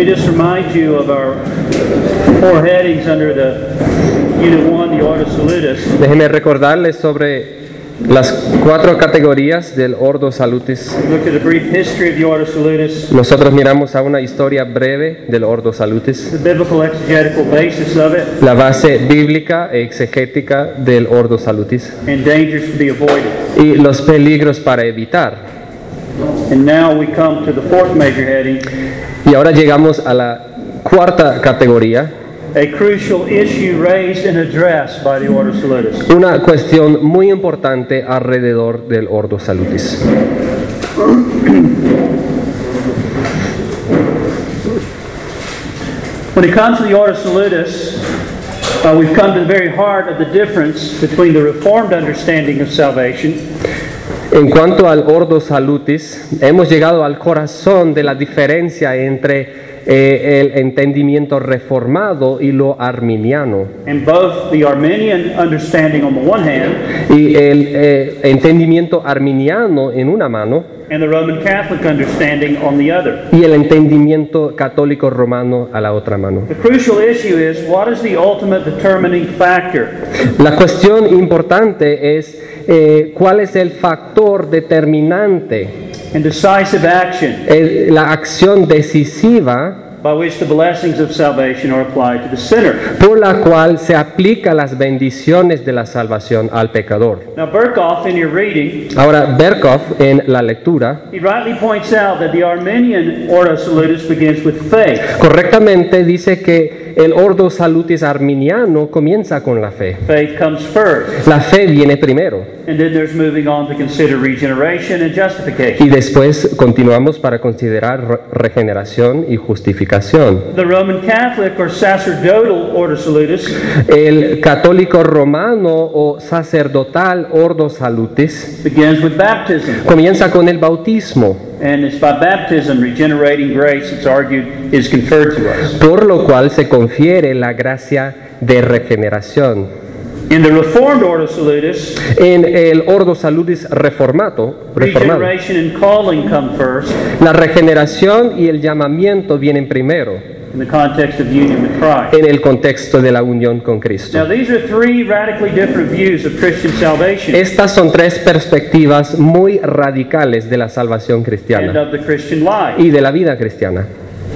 me just remind you of our four headings under the Unit 1, the Ordo Salutis. Déjenme recordarles sobre las cuatro categorías del Ordo Salutis. We looked at a brief history of the Ordo Salutis, Nosotros miramos a una historia breve del Ordo Salutis, the biblical exegetical basis of it, la base bíblica e exegética del Ordo Salutis and dangers to be avoided. y los peligros para evitar. And now we come to the fourth major heading, Y ahora llegamos a la cuarta categoría, a crucial issue raised and addressed by the Ordo Salutis. una cuestión muy importante alrededor del Ordo Salutis. When it comes to the Ordo Salutis, uh, we've come to the very heart of the difference between the Reformed understanding of salvation En cuanto al Ordo Salutis, hemos llegado al corazón de la diferencia entre eh, el entendimiento reformado y lo arminiano. both the Arminian understanding on the one hand Y el eh, entendimiento arminiano en una mano and the Roman Catholic understanding on the other. y el entendimiento católico romano a la otra mano. The crucial issue is what is the ultimate determining factor La cuestión importante es eh, cuál es el factor determinante, and decisive action el- la acción decisiva by which the blessings of salvation are applied to the sinner. por la cual se aplica las bendiciones de la salvación al pecador. Now, Burkhoff, in your reading, Ahora, Berkhoff en la lectura he rightly points out that the Arminian Ordo Salutis begins with faith. correctamente dice que el ordo salutis arminiano comienza con la fe. Faith comes first, La fe viene primero and then there's moving on to consider regeneration and y justification. después continuamos para considerar re- regeneración y justificación. The Roman Catholic or sacerdotal Ordo Salutis El católico romano o sacerdotal ordo salutis begins with baptism, comienza con el bautismo, and it's by baptism regenerating grace, it's argued, is conferred to us. por lo cual se confiere la gracia de regeneración. In the Reformed Ordo Salutis, En el ordo salutis reformato, reformado, regeneration and calling come first la regeneración y el llamamiento vienen primero in the context of union with Christ. en el contexto de la unión con Now, Cristo. these are three radically different views of Christian salvation Estas son tres perspectivas muy radicales de la salvación and cristiana of the Christian life. y de la vida cristiana.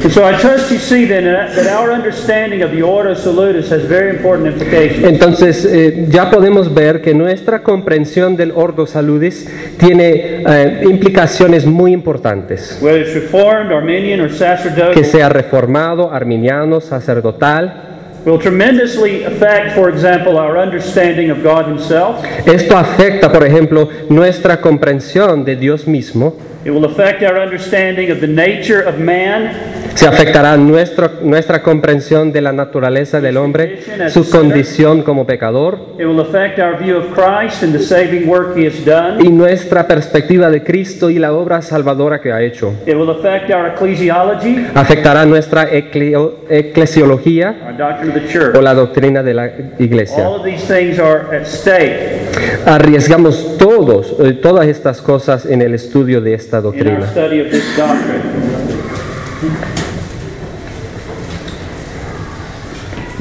And so I trust you see then that our understanding of the Ordo Salutis has very important implications. Entonces, eh, ya podemos ver que nuestra comprensión del ordo saludis tiene eh, implicaciones muy importantes. Whether it's Reformed, Arminian, or sacerdotal, Que sea reformado, arminiano, sacerdotal. will tremendously affect, for example, our understanding of God Himself. Esto afecta, por ejemplo, nuestra comprensión de Dios mismo. It will affect our understanding of the nature of man, Se afectará nuestro- nuestra comprensión de la naturaleza del hombre, su condición como pecador it will affect our view of Christ and the saving work He has done. y nuestra perspectiva de Cristo y la obra salvadora que ha hecho. It will affect our ecclesiology, Afectará nuestra ecleo- eclesiología our doctrine of the church. o la doctrina de la iglesia. All of these things are at stake Arriesgamos todos, eh, todas estas cosas en el estudio de esta doctrina. study of this doctrine.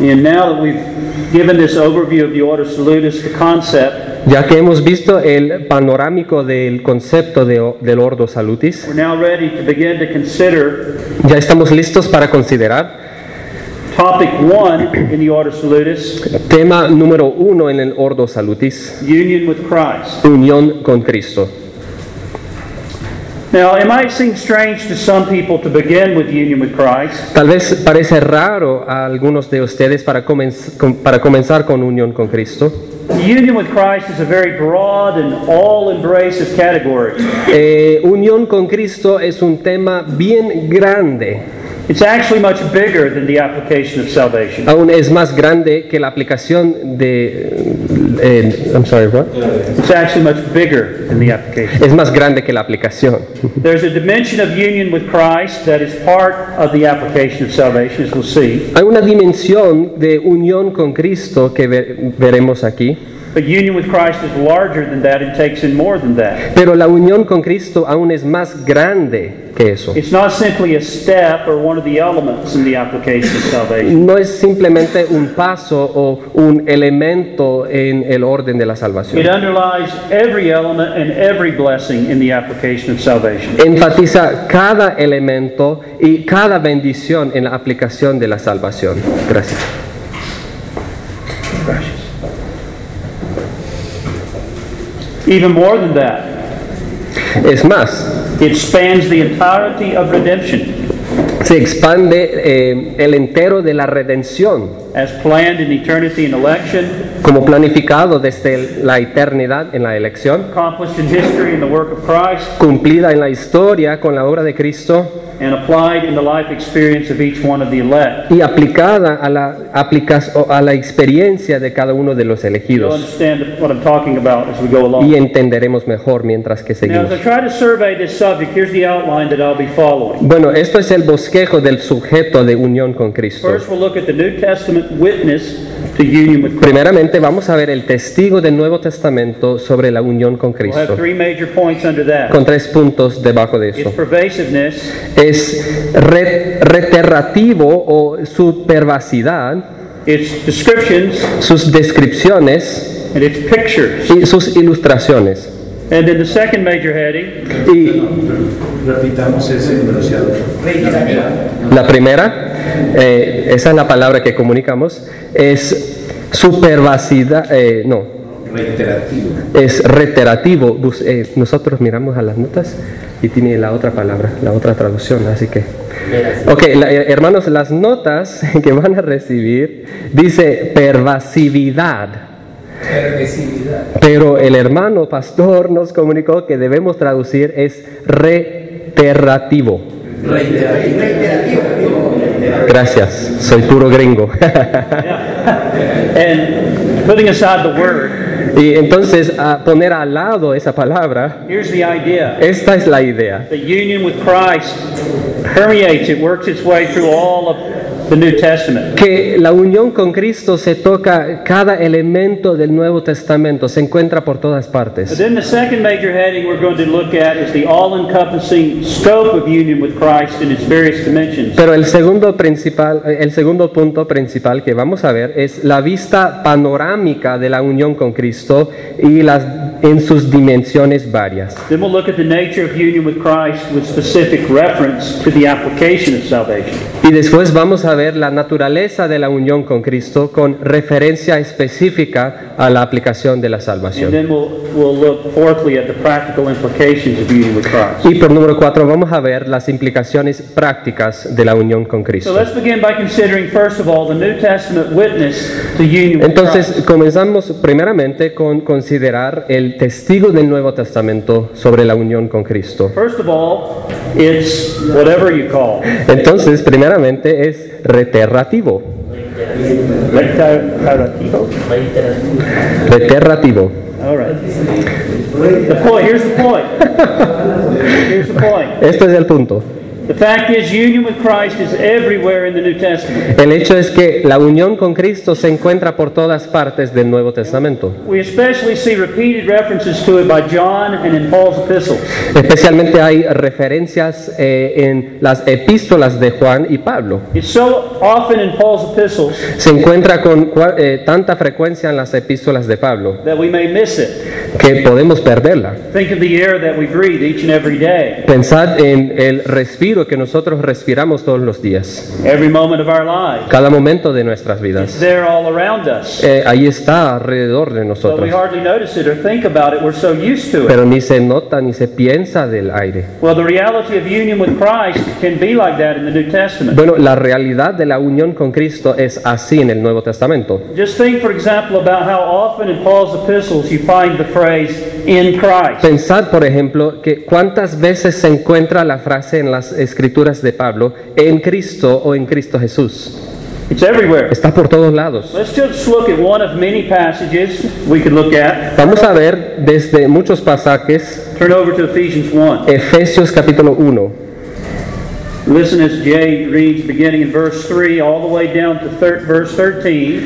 And now that we've given this overview of the Ordo Salutis, the concept, Ya que hemos visto el panorámico del concepto de- del ordo salutis, we're now ready to begin to consider ya estamos listos para considerar topic one in the Ordo Salutis tema número uno en el ordo salutis, union with Christ. unión con Cristo. Now, it might seem strange to some people to begin with union with Christ, Tal vez parece raro a algunos de ustedes para, comenz- para comenzar con unión con Cristo. Union with Christ is a very broad and all embracive category. Eh, unión con Cristo es un tema bien grande, It's actually much bigger than the application of salvation. aún es más grande que la aplicación de... eh, I'm sorry, what? It's actually much bigger than the application. Es más grande que la aplicación. There's a dimension of union with Christ that is part of the application of salvation, as we'll see. Hay una dimensión de unión con Cristo que ve- veremos aquí. But union with Christ is larger than that and takes in more than that. Pero la unión con Cristo aún es más grande que eso. It's not simply a step or one of the elements in the application of salvation. No es simplemente un paso o un elemento en el orden de la salvación. It underlies every element and every blessing in the application of salvation. Enfatiza cada elemento y cada bendición en la aplicación de la salvación. Gracias. Even more than that, Es más, it spans the entirety of redemption. se expande eh, el entero de la redención as planned in eternity and election, como planificado desde la eternidad en la elección, accomplished in history in the work of Christ, cumplida en la historia con la obra de Cristo and applied in the life experience of each one of the elect. y aplicada a la, a experiencia de cada uno de los You'll elegidos. understand what I'm talking about as we go Y entenderemos mejor mientras que Now, seguimos. as I try to survey this subject, here's the outline that I'll be following. Bueno, esto es el bosquejo del sujeto de unión con Cristo. Primeramente vamos a ver el testigo del Nuevo Testamento sobre la unión con Cristo, three major points under that. con tres puntos debajo de eso. pervasiveness, Es re- reiterativo o su pervasidad, sus descripciones y sus ilustraciones. And then the second major heading, Y Repitamos ese enunciado. la primera, eh, esa es la palabra que comunicamos, es su pervasidad, eh, no, Reiterativo. es reiterativo. Eh, nosotros miramos a las notas y tiene la otra palabra, la otra traducción, así que... Ok, la- eh, hermanos, las notas que van a recibir dice pervasividad, Permisividad. pero el hermano pastor nos comunicó que debemos traducir es reiterativo. Reiterativo. Gracias, soy puro gringo. and putting aside the word, y entonces a poner al lado esa palabra, here's the idea. esta es la idea. The union with Christ permeates, it works its way through all of the New Testament. Que la unión con Cristo se toca cada elemento del Nuevo Testamento, se encuentra por todas But partes. then the second major heading we're going to look at is the all-encompassing scope of union with Christ in its various dimensions. Pero el segundo principal, el segundo punto principal que vamos a ver es la vista panorámica de la unión con Cristo y las en sus dimensiones varias. Then we'll look at the nature of union with Christ with specific reference to the application of salvation. Y después vamos a ver la naturaleza de la unión con Cristo con referencia específica a la aplicación de la salvación. then we'll, we'll look fourthly at the practical implications of union with Christ. Y por número cuatro vamos a ver las implicaciones prácticas de la unión con Cristo. Entonces comenzamos primeramente con considerar el testigo del Nuevo Testamento sobre la unión con Cristo. First of all, it's whatever you call. Entonces, primeramente es reiterativo. Reiterativo? Reiterativo. All right. The point, here's the point. Here's the point. Este es el punto. The fact is, union with Christ is everywhere in the New Testament. El hecho es que la unión con Cristo se encuentra por todas partes del Nuevo Testamento. We especially see repeated references to it by John and in Paul's epistles. Especialmente hay referencias eh, en las epístolas de Juan y Pablo. It's so often in Paul's epistles Se encuentra con eh, tanta frecuencia en las epístolas de Pablo que podemos perderla. Think of the air that we breathe each and every day, Pensad en el respiro que nosotros respiramos todos los días, every moment of our lives. cada momento de nuestras It's vidas. there all around us. Eh, ahí está alrededor de nosotros, pero ni se nota ni se piensa del aire. Bueno, la realidad de la unión con Cristo es así en el Nuevo Testamento. Just think, for example, about how often in Paul's epistles you find the phrase. Pensad, por ejemplo, que cuántas veces se encuentra la frase en las escrituras de Pablo, en Cristo o en Cristo Jesús. It's everywhere. Está por todos lados. Let's just look at one of many passages we could look at. Vamos a ver desde muchos pasajes, Turn over to Ephesians 1. Efesios capítulo 1. Listen as Jay reads beginning in verse 3 all the way down to thir- verse 13.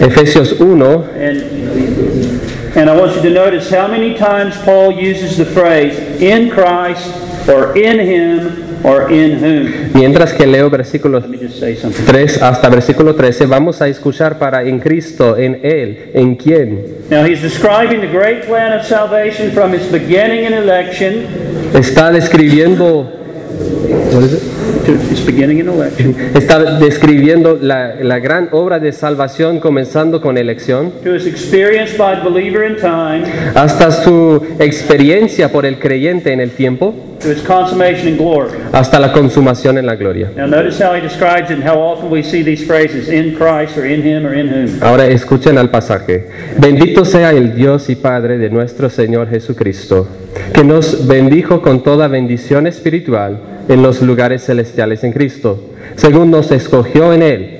Efesios 1, And And I want you to notice how many times Paul uses the phrase in Christ or in him or in whom. Mientras que leo versículos Let me just say something. 3 hasta versículo 13, vamos a escuchar para en Cristo, en Él, en quién. Now he's describing the great plan of salvation from its beginning and election Está describiendo, what is it? To its beginning and election. Está describiendo la, la gran obra de salvación comenzando con elección, to its experience by the believer in time. Hasta su experiencia por el creyente en el tiempo, to its consummation in glory. hasta la consumación en la gloria. Now notice how he describes it and how often we see these phrases in Christ or in him or in whom. Ahora escuchen al pasaje. Bendito sea el Dios y Padre de nuestro Señor Jesucristo, que nos bendijo con toda bendición espiritual en los lugares celestiales en Cristo, según nos escogió en Él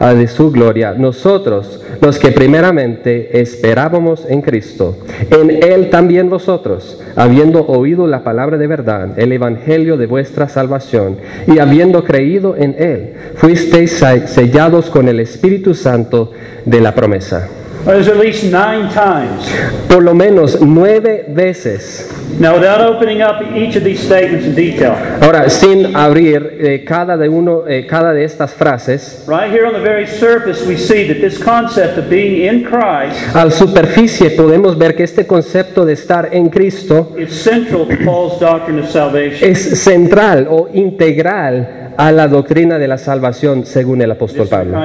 de su gloria, nosotros los que primeramente esperábamos en Cristo, en Él también vosotros, habiendo oído la palabra de verdad, el evangelio de vuestra salvación, y habiendo creído en Él, fuisteis se- sellados con el Espíritu Santo de la promesa. Well, There's at least nine times. Por lo menos nueve veces. Now, without opening up each of these statements in detail, Ahora, sin abrir eh, cada, de uno, eh, cada de estas frases, right here on the very surface, we see that this concept of being in Christ al superficie podemos ver que este concepto de estar en Cristo is central to Paul's doctrine of salvation. es central o integral a la doctrina de la salvación según el apóstol Pablo.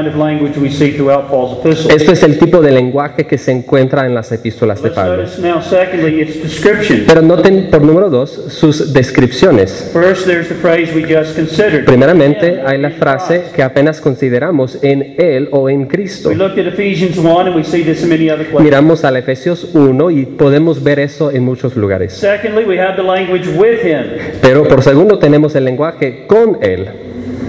Esto es el tipo de lenguaje que se encuentra en las epístolas de Pablo. Pero noten por número dos sus descripciones. First, there's the phrase we just considered. Primeramente hay la frase que apenas consideramos en Él o en Cristo. We looked at Ephesians 1 and we see this in many other places. Miramos al Efesios 1 y podemos ver eso en muchos lugares. Pero por segundo tenemos el lenguaje con Él.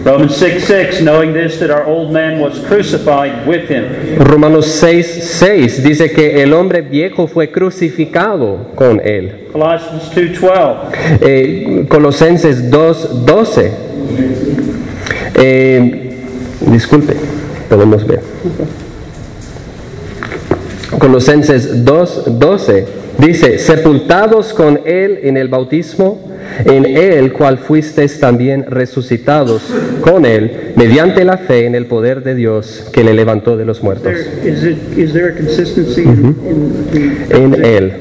Romans 6 6, knowing this, that our old man was crucified with him. Romanos 6, 6 dice que el hombre viejo fue crucificado con Él. Colossians 2 12, Eh, Colosenses 2, 12. Eh, disculpe, podemos ver. Colosenses 2, 12 dice, sepultados con Él en el bautismo, en Él cual fuisteis también resucitados con Él, mediante la fe en el poder de Dios que le levantó de los muertos. Is, there a. En Él.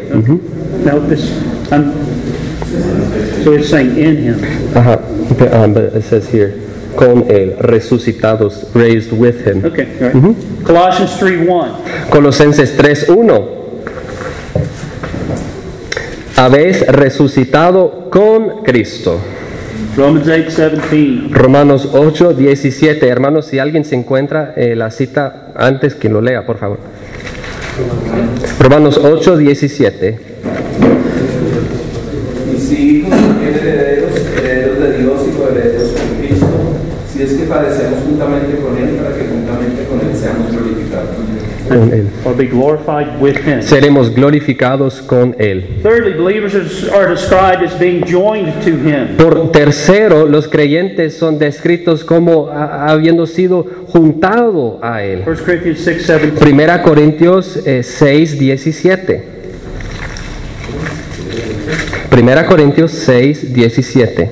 Ajá, but, but it says here, con Él, resucitados, raised with Him. Okay, all right. Colossians 3 1. Colosenses 3.1. Habéis resucitado con Cristo. Romans 8 17. Romanos 8, 17. Hermanos, si alguien se encuentra eh, la cita antes, que lo lea, por favor. Romanos 8, 17. Y si hijos herederos, herederos de Dios y coherederos con Cristo, si es que padecemos juntamente con Él, para que juntamente con Él seamos glorificados. Con Él. Or be glorified with him. Seremos glorificados con Él. Thirdly, believers are, are described as being joined to him. Por tercero, los creyentes son descritos como habiendo sido juntado a Él. 1 Corinthians 6 17. Primera Corintios eh, 6, 17. Primera Corintios 6, 17.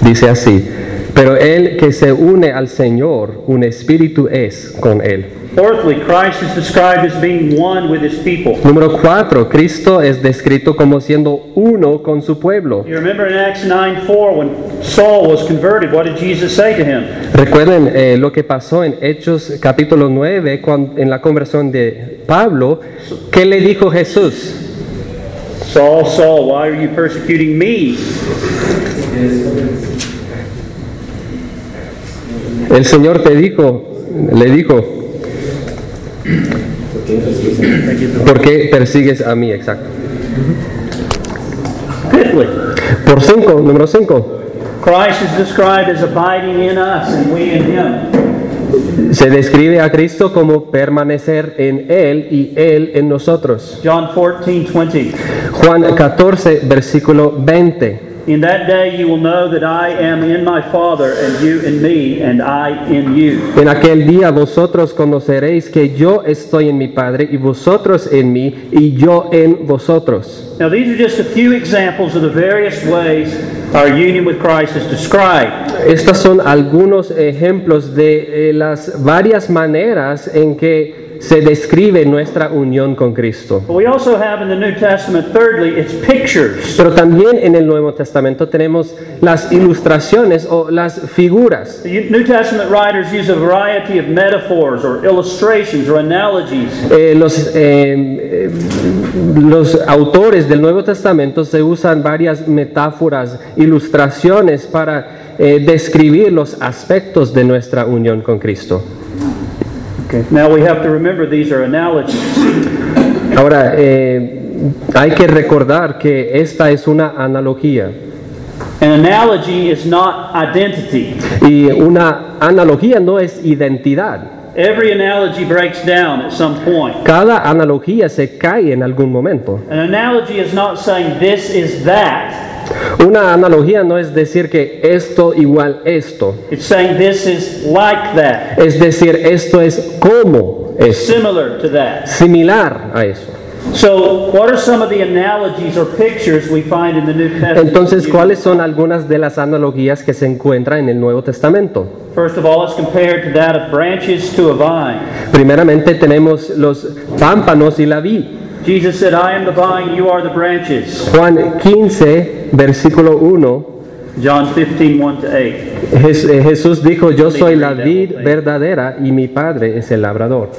Dice así, Pero el que se une al Señor, un espíritu es con él. Fourthly, Christ is described as being one with his people. Número 4. Cristo es descrito como siendo uno con su pueblo. You remember in Acts 9 4 when Saul was converted, what did Jesus say to him? Recuerden eh, lo que pasó en Hechos capítulo 9 cuan- en la conversión de Pablo. ¿Qué le dijo Jesús? Saul, Saul, why are you persecuting me? El Señor te dijo, le dijo, ¿por qué persigues a mí? Exacto. Por 5, número 5. Christ is described as abiding in us and we in him. Se describe a Cristo como permanecer en Él y Él en nosotros. John 14 20. Juan 14, versículo 20. In that day you will know that I am in my Father, and you in me, and I in you. En aquel día vosotros conoceréis que yo estoy en mi Padre y vosotros en mí y yo en vosotros. Now, these are just a few examples of the various ways our union with Christ is described. Estos son algunos ejemplos de eh, las varias maneras en que se describe nuestra unión con Cristo. But we also have in the New Testament, thirdly, it's pictures. Pero también en el Nuevo Testamento tenemos las ilustraciones o las figuras. The New Testament writers use a variety of metaphors or illustrations or analogies Eh, los, eh, los autores del Nuevo Testamento se usan varias metáforas, ilustraciones para eh, describir los aspectos de nuestra unión con Cristo. Now we have to remember these are analogies. Ahora, eh, hay que recordar que esta es una analogía An analogy is not identity. y una analogía no es identidad. Every analogy breaks down at some point. Cada analogía se cae en algún momento. An analogy is not saying this is that. Una analogía no es decir que esto igual esto. It's saying this is like that, Es decir, esto es como esto. similar to that. Similar a eso. So, what are some of the analogies or pictures we find in the New Testament? Entonces, ¿cuáles son algunas de las analogías que se encuentran en el Nuevo Testamento? First of all, it's compared to that of branches to a vine. Primeramente tenemos los pámpanos y la vid. Jesus said, I am the vine, you are the branches. Juan 15, versículo 1, John 15, 1 to 8. Jes- eh, Jesús dijo, yo soy la vid verdadera y mi Padre es el labrador.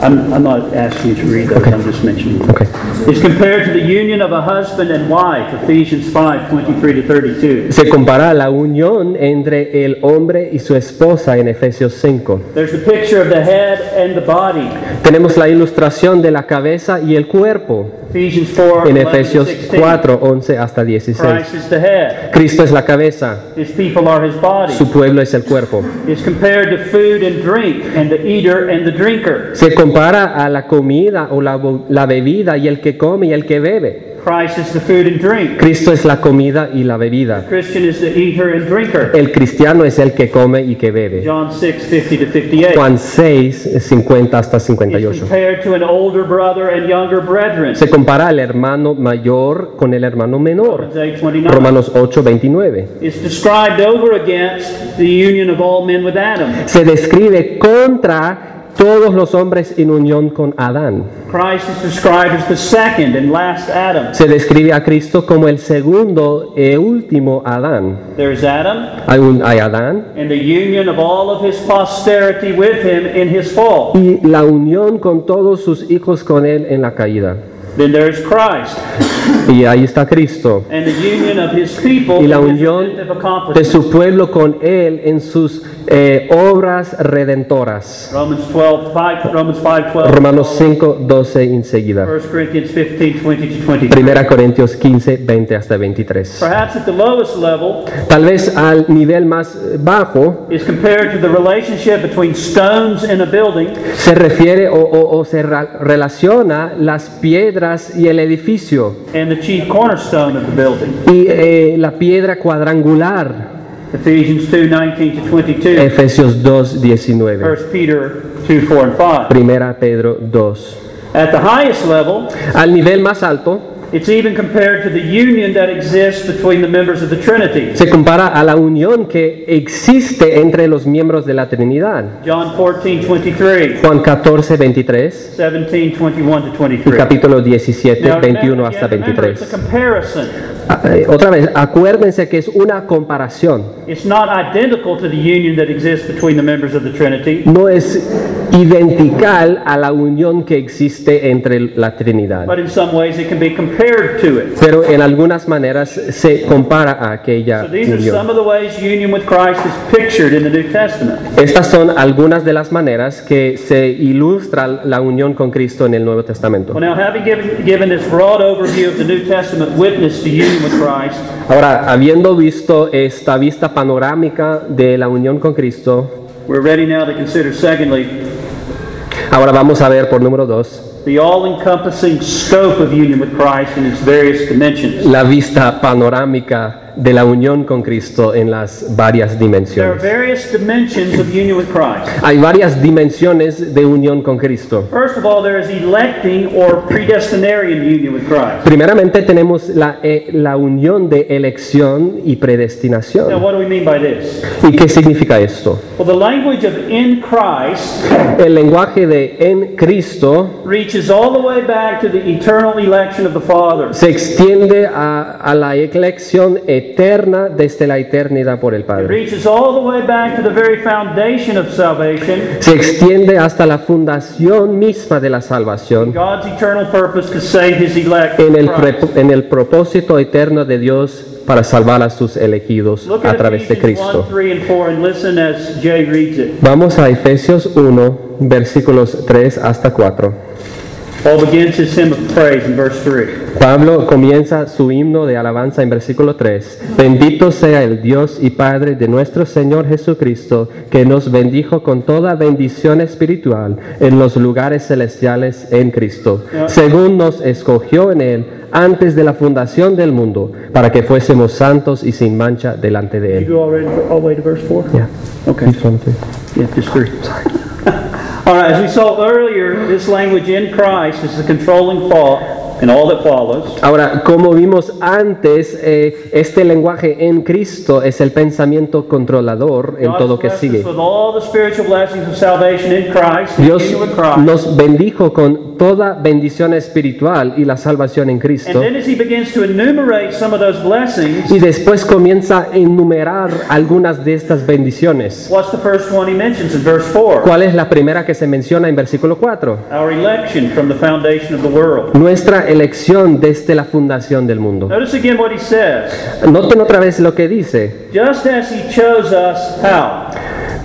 I'm, I'm not asking you to read those, I'm just mentioning. It's compared to the union of a husband and wife, Ephesians 5, 23 to 32. Se compara la unión entre el hombre y su esposa en Efesios 5. There's a picture of the head and the body, Tenemos la ilustración de la cabeza y el cuerpo Ephesians 4, en 11 to Efesios 16. 4, 11 hasta 16. Christ is the head, Cristo es la cabeza, his people are his body. su pueblo es el cuerpo. It's compared to food and drink, and the eater and the drinker. Se compara a la comida o la, bebida y el que come y el que bebe. Christ is the food and drink. Cristo es la comida y la bebida. Christian is the eater and drinker. El cristiano es el que come y que bebe. John 6, 50 to 58. Juan 6, 50 hasta It's 58. compared to an older brother and younger brethren. Se compara al hermano mayor con el hermano menor. Romans 8, 29. Romanos 8, 29. It's described over against the union of all men with Adam. Se describe contra todos los hombres en unión con Adán. Christ is described as the second and last Adam. Se describe a Cristo como el segundo e último Adán. Hay, un, hay Adán and the union of all of his posterity with him in his fall. y la unión con todos sus hijos con él en la caída. Then there's Christ Y ahí está Cristo. and the union of his people Y la unión de su pueblo con él en sus eh, obras redentoras. Romans 12, 5, Romans 5, 12. Romanos 5, 12 enseguida. 1 Corinthians 15, 20 to 23. Primera Corintios 15, 20 hasta 23. Perhaps at the lowest level Tal vez al nivel más bajo is compared to the relationship between stones in a building se refiere o, o- o se relaciona las piedras y el edificio and the chief cornerstone of the building. y eh, la piedra cuadrangular. Ephesians 2, 19 to 22. Efesios 2, 19. 1 Peter 2, 4 and 5. Primera Pedro 2. At the highest level Al nivel más alto It's even compared to the union that exists between the members of the Trinity. Se compara a la unión que existe entre los miembros de la Trinidad. John 14, 23, Juan 14, 23 17, 21 to y 23. capítulo 17, Now, 21 remember, hasta again, remember, it's 23. Ah, eh, Otra vez, acuérdense que es una comparación. It's not identical to the union that exists between the members of the Trinity, No es identical a la unión que existe entre la Trinidad. but in some ways it can be compared to it. Pero en algunas maneras se compara a aquella So these are some unión. of the ways union with Christ is pictured in the New Testament. Estas son algunas de las maneras que se ilustra la unión con Cristo en el Nuevo Testamento. Ahora, habiendo visto esta vista panorámica de la unión con Cristo, we're ready now to consider, secondly, ahora vamos a ver por número dos the all encompassing scope of union with Christ in its various dimensions. la vista panorámica de la unión con Cristo en las varias There are dimensiones. various dimensions of union with Christ. Hay varias dimensiones de unión con Cristo. First of all, there is electing or predestinarian union with Christ. Primeramente tenemos la, eh, la unión de elección y Now, predestinación. what do we mean by this? ¿Y qué significa esto? Well, the language of in Christ El lenguaje de en Cristo reaches all the way back to the eternal election of the Father. se extiende a, a la elección eterna desde la eternidad por el It Padre. reaches all the way back to the very foundation of salvation, Se extiende hasta la fundación misma de la salvación God's eternal purpose to save his elect. en el, en propósito eterno de Dios para salvar a sus elegidos Look a través de Ephesians 1, Cristo. 3, and 4 and listen as Jay reads it. Vamos a Efesios 1, versículos 3 hasta 4. Paul begins his hymn of praise in verse 3. Pablo comienza su himno de alabanza en versículo 3. Bendito sea el Dios y Padre de nuestro Señor Jesucristo, que nos bendijo con toda bendición espiritual en los lugares celestiales en Cristo, según nos escogió en Él antes de la fundación del mundo, para que fuésemos santos y sin mancha delante de You Él. go already all the way to verse 4? Yeah. Okay. Yeah, just three. All right, as we saw earlier, this language in Christ is the controlling thought in all that follows. Ahora, como vimos antes, eh, este lenguaje en Cristo es el pensamiento controlador en God todo has que sigue. Dios nos bendijo con toda bendición espiritual y la salvación en And Cristo. then as he begins to enumerate some of those blessings, Y después comienza a enumerar algunas de estas bendiciones. what's the first one he mentions in verse 4? ¿Cuál es la primera que se menciona en versículo 4? Our election from the foundation of the world. Nuestra elección desde la fundación del mundo. Notice again what he says. Noten otra vez lo que dice. Just as he chose us, how?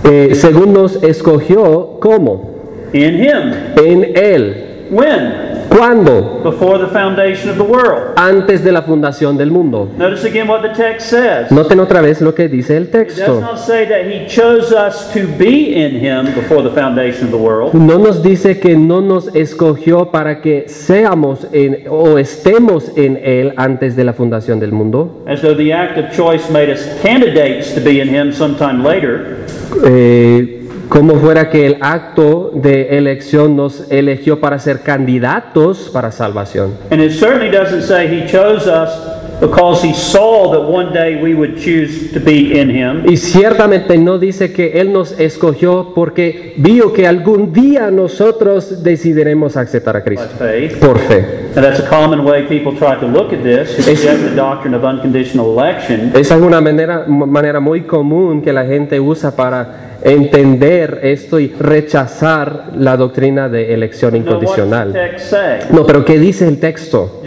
Eh, según nos escogió, ¿cómo? In him. En Él. When? ¿Cuándo? Before the foundation of the world. Antes de la fundación del mundo. Notice again what the text says. Noten otra vez lo que dice el texto. not say that he chose us to be in him before the foundation of the world. No nos dice que no nos escogió para que seamos en, o estemos en Él antes de la fundación del mundo, As though the act of choice made us candidates to be in him sometime later. eh, como fuera que el acto de elección nos eligió para ser candidatos para salvación. And it certainly doesn't say he chose us because he saw that one day we would choose to be in him. Y ciertamente no dice que Él nos escogió porque vio que algún día nosotros decidiremos aceptar a Cristo por fe. And that's a common way people try to look at this, the doctrine of unconditional election. Es alguna manera, manera muy común que la gente usa para entender esto y rechazar la doctrina de elección incondicional. No, pero ¿qué dice el texto?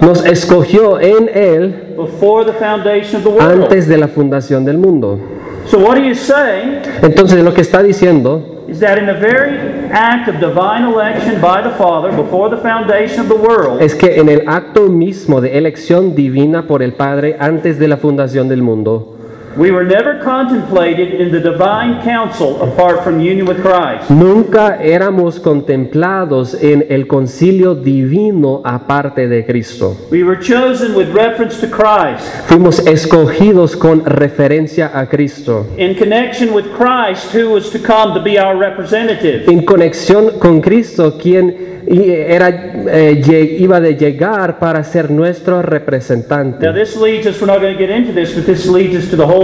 Nos escogió en Él before the foundation of the world. antes de la fundación del mundo. So what he is saying Entonces lo que está diciendo is that in the very act of divine election by the Father before the foundation of the world, es que en el acto mismo de elección divina por el Padre antes de la fundación del mundo, We were never contemplated in the divine council apart from union with Christ. Nunca éramos contemplados en el concilio divino aparte de Cristo. We were chosen with reference to Christ. Fuimos escogidos con referencia a Cristo. In connection with Christ, who was to come to be our representative. En conexión con Cristo, quien y era, eh, iba de llegar para ser nuestro Now, representante. this leads us, we're not going to get into this, but this leads us to the whole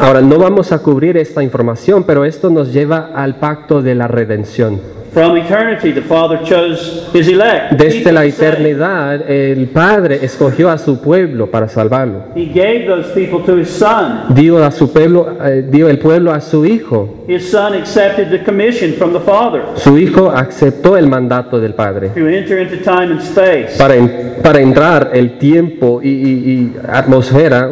Ahora, no vamos a cubrir esta información, pero esto nos lleva al pacto de la redención. From eternity, the Father chose his elect. Desde la eternidad, el Padre escogió a su pueblo para salvarlo. He gave those people to his Son. Dio a su pueblo, eh, dio el pueblo a su hijo. His Son accepted the commission from the Father Su hijo aceptó el mandato del Padre to enter into time and space, para, en- para entrar el tiempo y, y- y atmósfera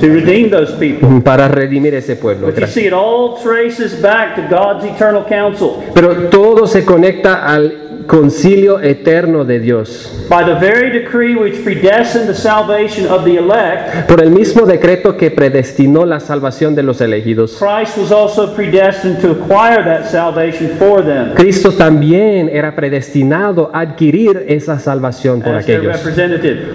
to redeem those people. para redimir ese pueblo. But you see, it all traces back to God's eternal counsel. Pero todo se conecta al concilio eterno de Dios. By the very decree which predestined the salvation of the elect, Por el mismo decreto que predestinó la salvación de los elegidos. Christ was also predestined to acquire that salvation for them Cristo también era predestinado a adquirir esa salvación por as aquellos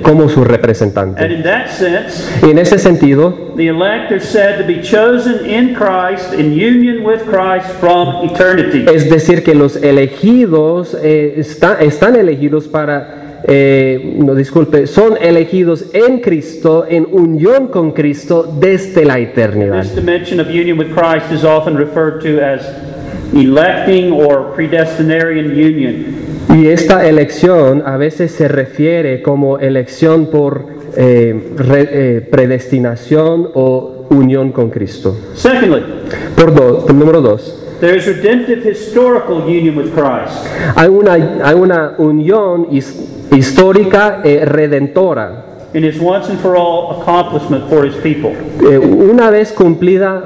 como su And representante. in that sense, Y en ese sentido, the elect are said to be chosen in Christ, in union with Christ from eternity. es decir, que los elegidos eh, está- están elegidos para, eh, no disculpe, son elegidos en Cristo, en unión con Cristo desde la eternidad. This dimension of union with Christ is often referred to as electing or predestinarian union. Y esta elección a veces se refiere como elección por eh, re- eh, predestinación o unión con Cristo. Secondly, Por, do- por número dos, there is redemptive historical union with Christ. hay una, hay una unión his- histórica eh, redentora, in his once and for all accomplishment for his people. eh, una vez cumplida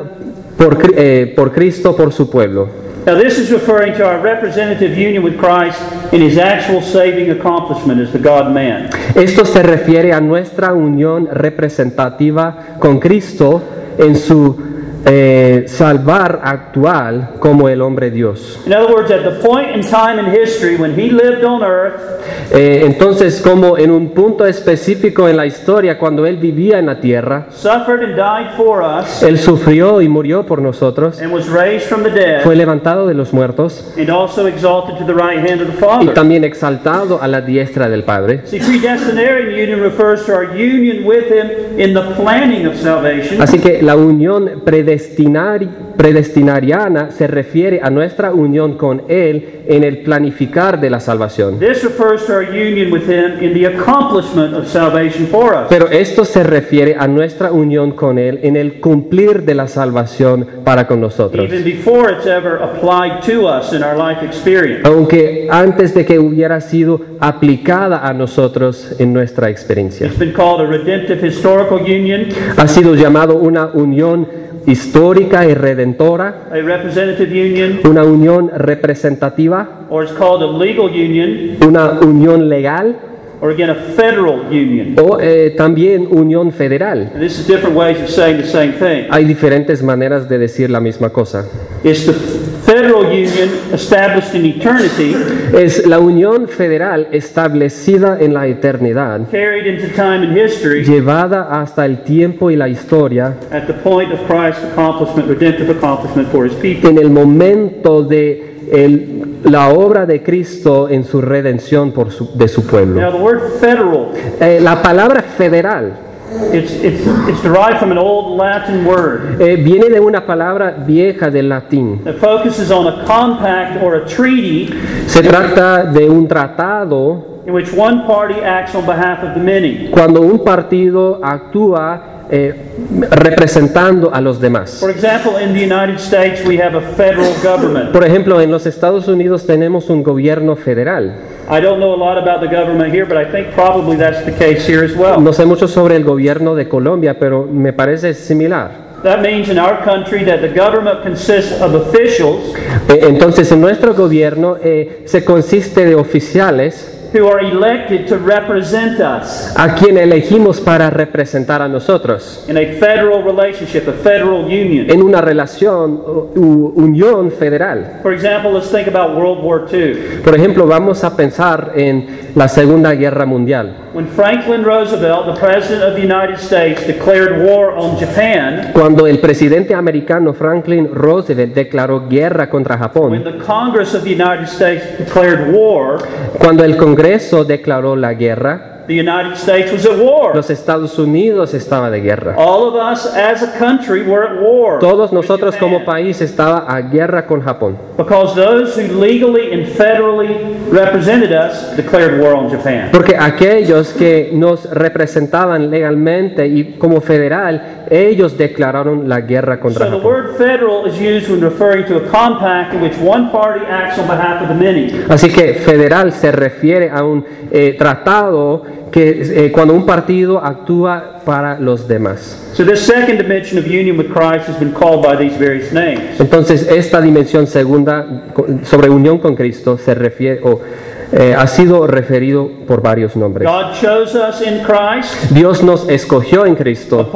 por, eh, por Cristo, por su pueblo. Now, this is referring to our representative union with Christ in his actual saving accomplishment as the God man. Esto se refiere a nuestra unión representativa con Cristo en su eh, salvar actual como el hombre Dios. In other words, at the point in time in history when he lived on earth, Eh, entonces, como en un punto específico en la historia, cuando Él vivía en la tierra, suffered and died for us, Él sufrió y murió por nosotros, and was raised from the dead, fue levantado de los muertos and also exalted to the right hand of the y Father. también exaltado a la diestra del Padre. See. Así que la unión predestinari- predestinariana se refiere a nuestra unión con Él en el planificar de la salvación. This refers to our union with him in the accomplishment of salvation for us. Pero esto se refiere a nuestra unión con Él en el cumplir de la salvación para con nosotros. Even before it's ever applied to us in our life experience. Aunque antes de que hubiera sido aplicada a nosotros en nuestra experiencia. It's been called a redemptive historical union, Ha sido llamado una unión histórica y redentora, a representative union, una unión representativa, or it's called a legal union, una unión legal or again a federal union. o eh, también unión federal. And this is different ways of saying the same thing. Hay diferentes maneras de decir la misma cosa. It's the federal union established in eternity, Es la unión federal establecida en la eternidad, carried into time and history llevada hasta el tiempo y la historia at the point of Christ's accomplishment, redemptive accomplishment for his people. en el momento de el- la obra de Cristo en su redención por su- de su pueblo. Now, the word federal, Eh, la palabra federal it's, it's, it's derived from an old Latin word eh, viene de una palabra vieja del latín. that focuses on a compact or a treaty Se trata de un tratado in which one party acts on behalf of the many. cuando un partido actúa eh, representando a los demás. For example, in the United States, we have a federal government. Por ejemplo, en los Estados Unidos tenemos un gobierno federal. I don't know a lot about the government here, but I think probably that's the case here as well. No sé mucho sobre el gobierno de Colombia, pero me parece similar. That means in our country that the government consists of officials Eh, Entonces, en nuestro gobierno eh, se consiste de oficiales who are elected to represent us a quien elegimos para representar a nosotros in a federal relationship, a federal union. en una relación u unión federal. For example, let's think about World War II. Por ejemplo, vamos a pensar en la Segunda Guerra Mundial. When Franklin Roosevelt, the President of the United States, declared war on Japan, Cuando el presidente americano Franklin Roosevelt declaró guerra contra when Japón, the Congress of the United States declared war, cuando el Congreso declaró la guerra, the United States was at war. los Estados Unidos estaba de guerra. All of us as a country were at war. Todos nosotros como país estaba a guerra con Japón. Because those who legally and federally represented us declared war on Japan. Porque aquellos que nos representaban legalmente y como federal, ellos declararon la guerra contra So Japón. word federal is used when referring to a compact in which one party acts on behalf of the many. Así que federal se refiere a un eh, tratado que eh, cuando un partido actúa para los demás. So this second dimension of union with Christ has been called by these various names. Entonces esta dimensión segunda sobre unión con Cristo se refiere o eh, ha sido referido por varios nombres. God chose us in Christ, Dios nos escogió en Cristo,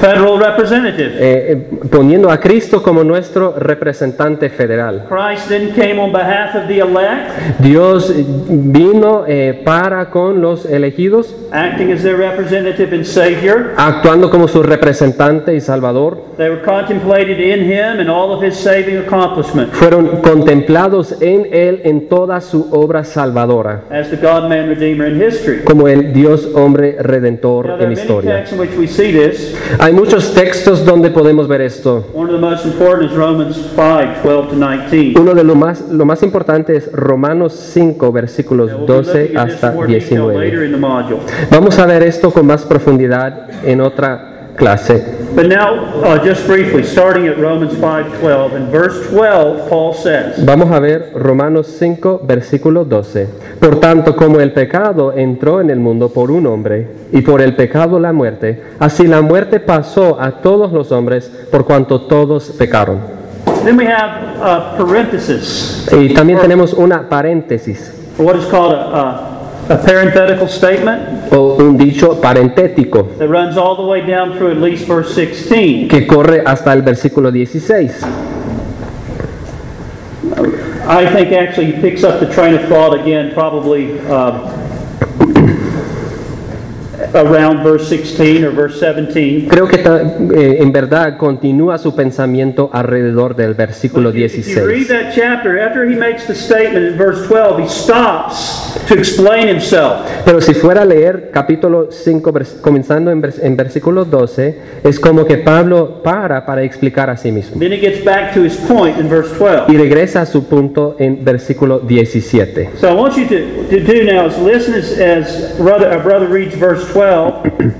federal representative. eh, eh, poniendo a Cristo como nuestro representante federal. Christ then came on behalf of the elect, Dios eh, vino eh, para con los elegidos, acting as their representative and Savior. actuando como su representante y salvador. They were contemplated in Him and all of His saving accomplishments Fueron contemplados en Él en toda su obra salvadora, as the God man Redeemer in history. como el Dios hombre redentor Now, there en are many historia. texts in which we see this. Hay muchos textos donde podemos ver esto. One of the most important is Romans 5 12 to 19. Uno de lo más, lo más importante es Romanos 5, versículos Now, we'll be 12 looking at this hasta in more detail 19. later in the module. Vamos a ver esto con más profundidad en otra clase. But now, uh, just briefly, starting at Romans 5:12, in verse 12, Paul says, Vamos a ver Romanos 5, versículo 12. Por tanto, como el pecado entró en el mundo por un hombre, y por el pecado la muerte, así la muerte pasó a todos los hombres, por cuanto todos pecaron. Then we have a parenthesis, Y también tenemos una paréntesis, what is called a, a, a parenthetical statement o un dicho parentético, that runs all the way down through at least verse 16. que corre hasta el versículo 16. I think actually he picks up the train of thought again, probably uh, around verse 16 or verse 17. Creo que eh, en verdad continúa su pensamiento alrededor del versículo If you- If you read 16. that chapter, after he makes the statement in verse 12, he stops to explain himself. Pero si fuera a leer capítulo 5, vers- comenzando en, vers- en versículo 12, es como que Pablo para para explicar a sí mismo. Then he gets back to his point in verse 12. Y regresa a su punto en versículo 17. So I want you to, to do now is listen as, as brother, our brother reads verse 12,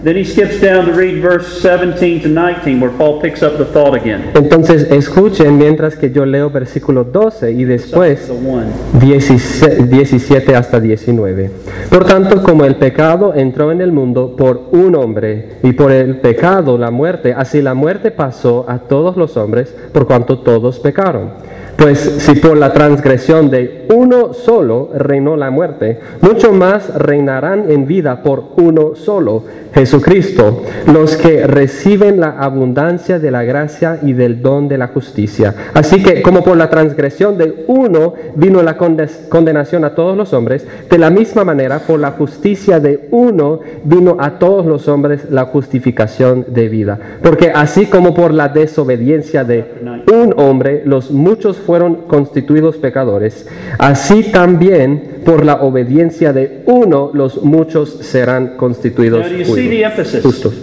then he skips down to read verse 17 to 19, where Paul picks up the thought again. Entonces escuchen mientras que yo leo versículo 12 y después The one. 17 17 hasta 19. Por tanto, como el pecado entró en el mundo por un hombre y por el pecado la muerte, así la muerte pasó a todos los hombres por cuanto todos pecaron. Pues si por la transgresión de uno solo reinó la muerte, mucho más reinarán en vida por uno solo, Jesucristo, los que reciben la abundancia de la gracia y del don de la justicia. Así que como por la transgresión de uno vino la condenación a todos los hombres, de la misma manera por la justicia de uno vino a todos los hombres la justificación de vida. Porque así como por la desobediencia de un hombre los muchos fueron constituidos pecadores, así también por la obediencia de uno los muchos serán constituidos you see the emphasis? justos.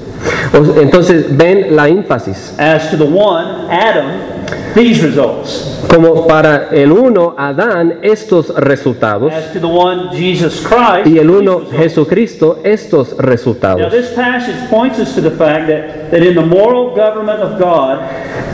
Entonces ven la énfasis. As to the one, Adam, these results. Como para el uno, Adán, estos resultados, As to the one, Jesus Christ, y el uno. Jesucristo, estos Now, resultados. this passage points us to the fact that, that in the moral government of God,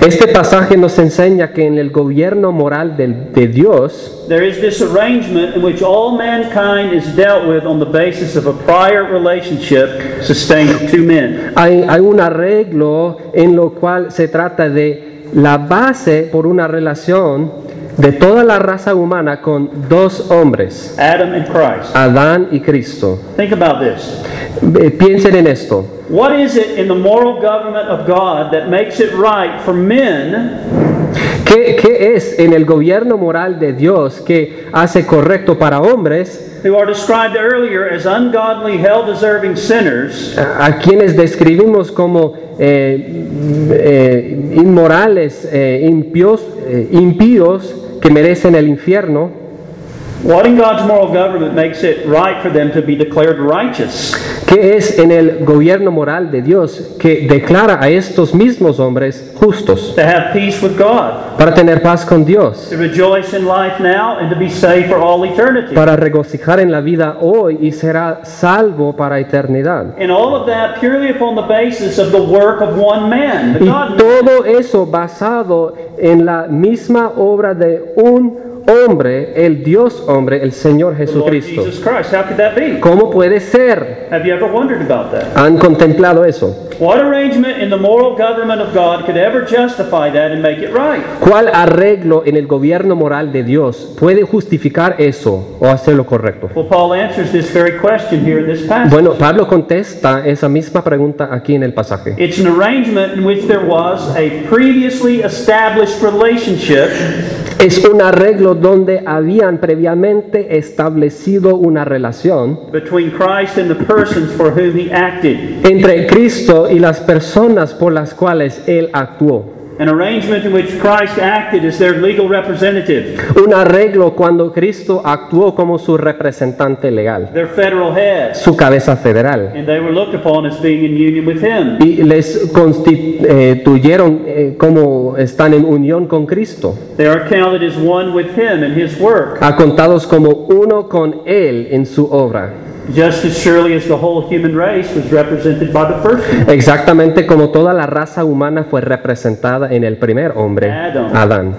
Este pasaje nos enseña que en el gobierno moral del- de Dios there is this arrangement in which all mankind is dealt with on the basis of a prior relationship sustained of two men. hay, hay un arreglo en lo cual se trata de la base por una relación de toda la raza humana con dos hombres, Adam and Christ. Adán y Cristo. Think about this. Eh, Piensen en esto. What is it in the moral government of God that makes it right for men ¿Qué, qué es en el gobierno moral de Dios que hace correcto para hombres, who are described earlier as ungodly, hell deserving sinners a, quienes describimos como eh, eh, inmorales, eh, impios, eh, impíos, que merecen el infierno? What in God's moral government makes it right for them to be declared righteous? ¿Qué es en el gobierno moral de Dios que declara a estos mismos hombres justos To have peace with God, para tener paz con Dios? to rejoice in life now, and to be saved for all eternity. para regocijar en la vida hoy y será salvo para eternidad. And all of that purely upon the basis of the work of one man, Y todo eso basado en la misma obra de un hombre, el Dios hombre, el Señor Jesucristo. ¿Cómo puede ser? ¿Han contemplado eso? What arrangement in the moral government of God could ever justify that and make it right? ¿Cuál arreglo en el gobierno moral de Dios puede justificar eso o hacerlo correcto? Well, Paul answers this very question here in this passage. Bueno, Pablo contesta esa misma pregunta aquí en el pasaje. It's an arrangement in which there was a previously established relationship Es un arreglo donde habían previamente establecido una relación between Christ and the persons for whom he acted. entre Cristo y las personas por las cuales Él actuó. An arrangement in which Christ acted as their legal representative, Un arreglo cuando Cristo actuó como su representante legal, their federal head, su cabeza federal. and they were looked upon as being in union with him. Y les constituyeron eh, como están en unión con Cristo, They are counted as one with him in his work, a contados como uno con Él en su obra. Just as surely as the whole human race was represented by the first one. Exactamente como toda la raza humana fue representada en el primer hombre, Adán. Adán.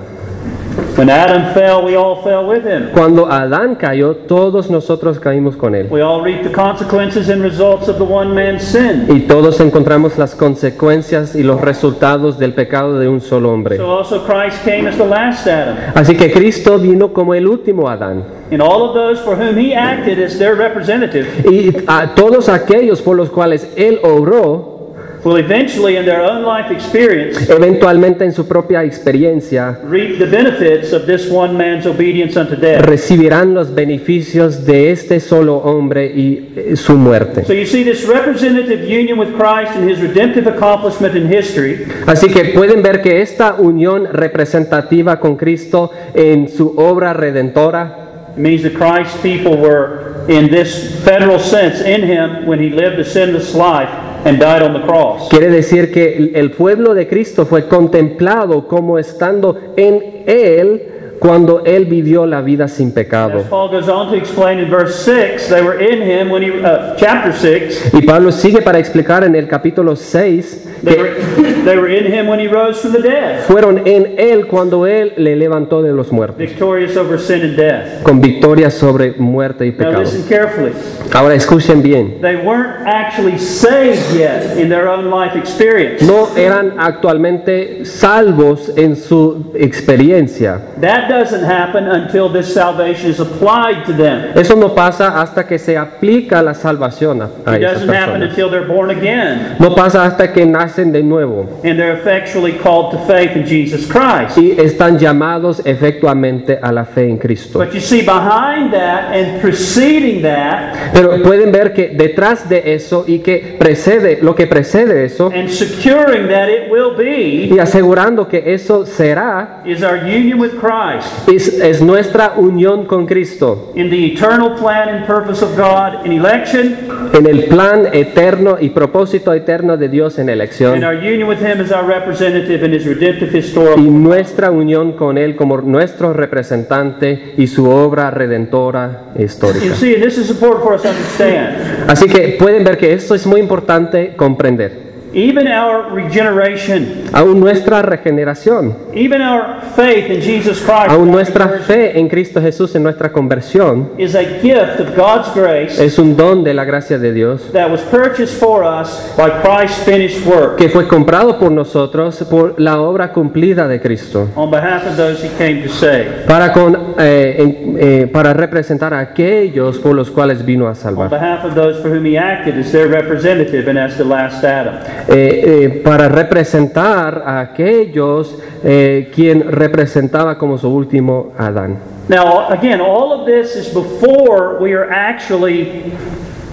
When Adam fell, we all fell with him. Cuando Adán cayó, todos nosotros caímos con él. We all reap the consequences and results of the one man's sin. Y todos encontramos las consecuencias y los resultados del pecado de un solo hombre. So also Christ came as the last Adam. Así que Cristo vino como el último Adán. And all of those for whom he acted as their representative Y a todos aquellos por los cuales Él obró, will eventually, in their own life experience, eventualmente en su propia experiencia, reap the benefits of this one man's obedience unto death. recibirán los beneficios de este solo hombre y eh, su muerte. So you see this representative union with Christ and his redemptive accomplishment in history Así que pueden ver que esta unión representativa con Cristo en su obra redentora means that Christ's people were, in this federal sense, in him when he lived a sinless life and died on the cross. quiere decir que el- pueblo de Cristo fue contemplado como estando en Él cuando Él vivió la vida sin pecado. As Paul goes on to explain in verse 6, they were in him when he, chapter 6, Y Pablo sigue para explicar en el capítulo 6 they que they were in him when he rose from the dead, fueron en Él cuando Él le levantó de los muertos, victorious over sin and death. con victoria sobre muerte y Now pecado. listen carefully. Ahora escuchen bien, They weren't actually saved yet in their own life experience. no eran actualmente salvos en su experiencia. That doesn't happen until this salvation is applied to them. Eso no pasa hasta que se aplica la salvación a, a It esas doesn't happen personas. until they're born again No pasa hasta que nacen de nuevo and they're effectually called to faith in Jesus Christ. y están llamados efectivamente a la fe en Cristo. But you see, behind that and preceding that Pero pueden ver que detrás de eso y que precede, lo que precede eso and securing that it will be y asegurando que eso será, is our union with Christ es, es nuestra unión con Cristo in the eternal plan and purpose of God in election en el plan eterno y propósito eterno de Dios en and elección our union with Him as our representative in His redemptive y nuestra unión con Él como nuestro representante y su obra redentora You histórica. see, this is important for us to understand. Así que pueden ver que esto es muy importante comprender. Even our regeneration, aún nuestra regeneración, even our faith in Jesus Christ, aún nuestra fe en Cristo Jesús, en nuestra conversión, is a gift of God's grace es un don de la gracia de Dios that was purchased for us by Christ's finished work que fue comprado por nosotros por la obra cumplida de Cristo. on behalf of those he came to save, Para, con, eh, eh, para representar a aquellos por los cuales vino a on salvar. behalf of those for whom he acted as their representative and as the last Adam. Eh, eh, para representar a aquellos eh, quien representaba como su último Adán. Now, again, all of this is before we are actually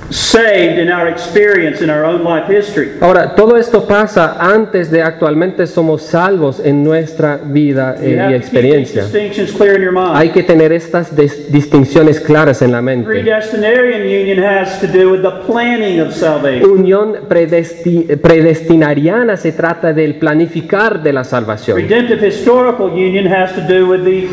saved in our experience in our own life history. Ahora, todo esto pasa antes de actualmente somos salvos en nuestra vida eh, y experiencia. distinctions clear in your mind. Hay que tener estas dis- distinciones claras en la mente. Predestinarian union has to do with the planning of salvation. Unión predesti- predestinariana se trata del planificar de la salvación. Redemptive historical union has to do with the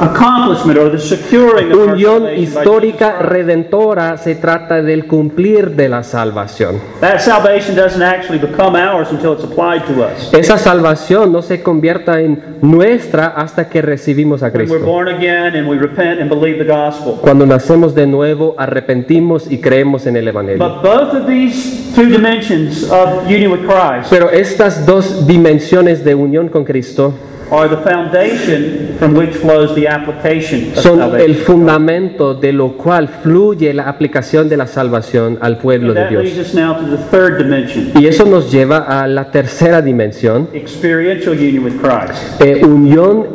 accomplishment or the securing of our Unión histórica redentora se trata del cumplir de la salvación. That salvation doesn't actually become ours until it's applied to us. Esa salvación no se convierta en nuestra hasta que recibimos a When we're Cristo. born again and we repent and believe the gospel. Cuando nacemos de nuevo, arrepentimos y creemos en el Evangelio. But both of these two dimensions of union with Christ Pero estas dos dimensiones de unión con Cristo are the foundation from which flows the application of son el fundamento de lo cual fluye la aplicación de la salvación al pueblo de Dios. us now to the third dimension, Y eso nos lleva a la tercera dimensión, experiential union with Christ. eh, unión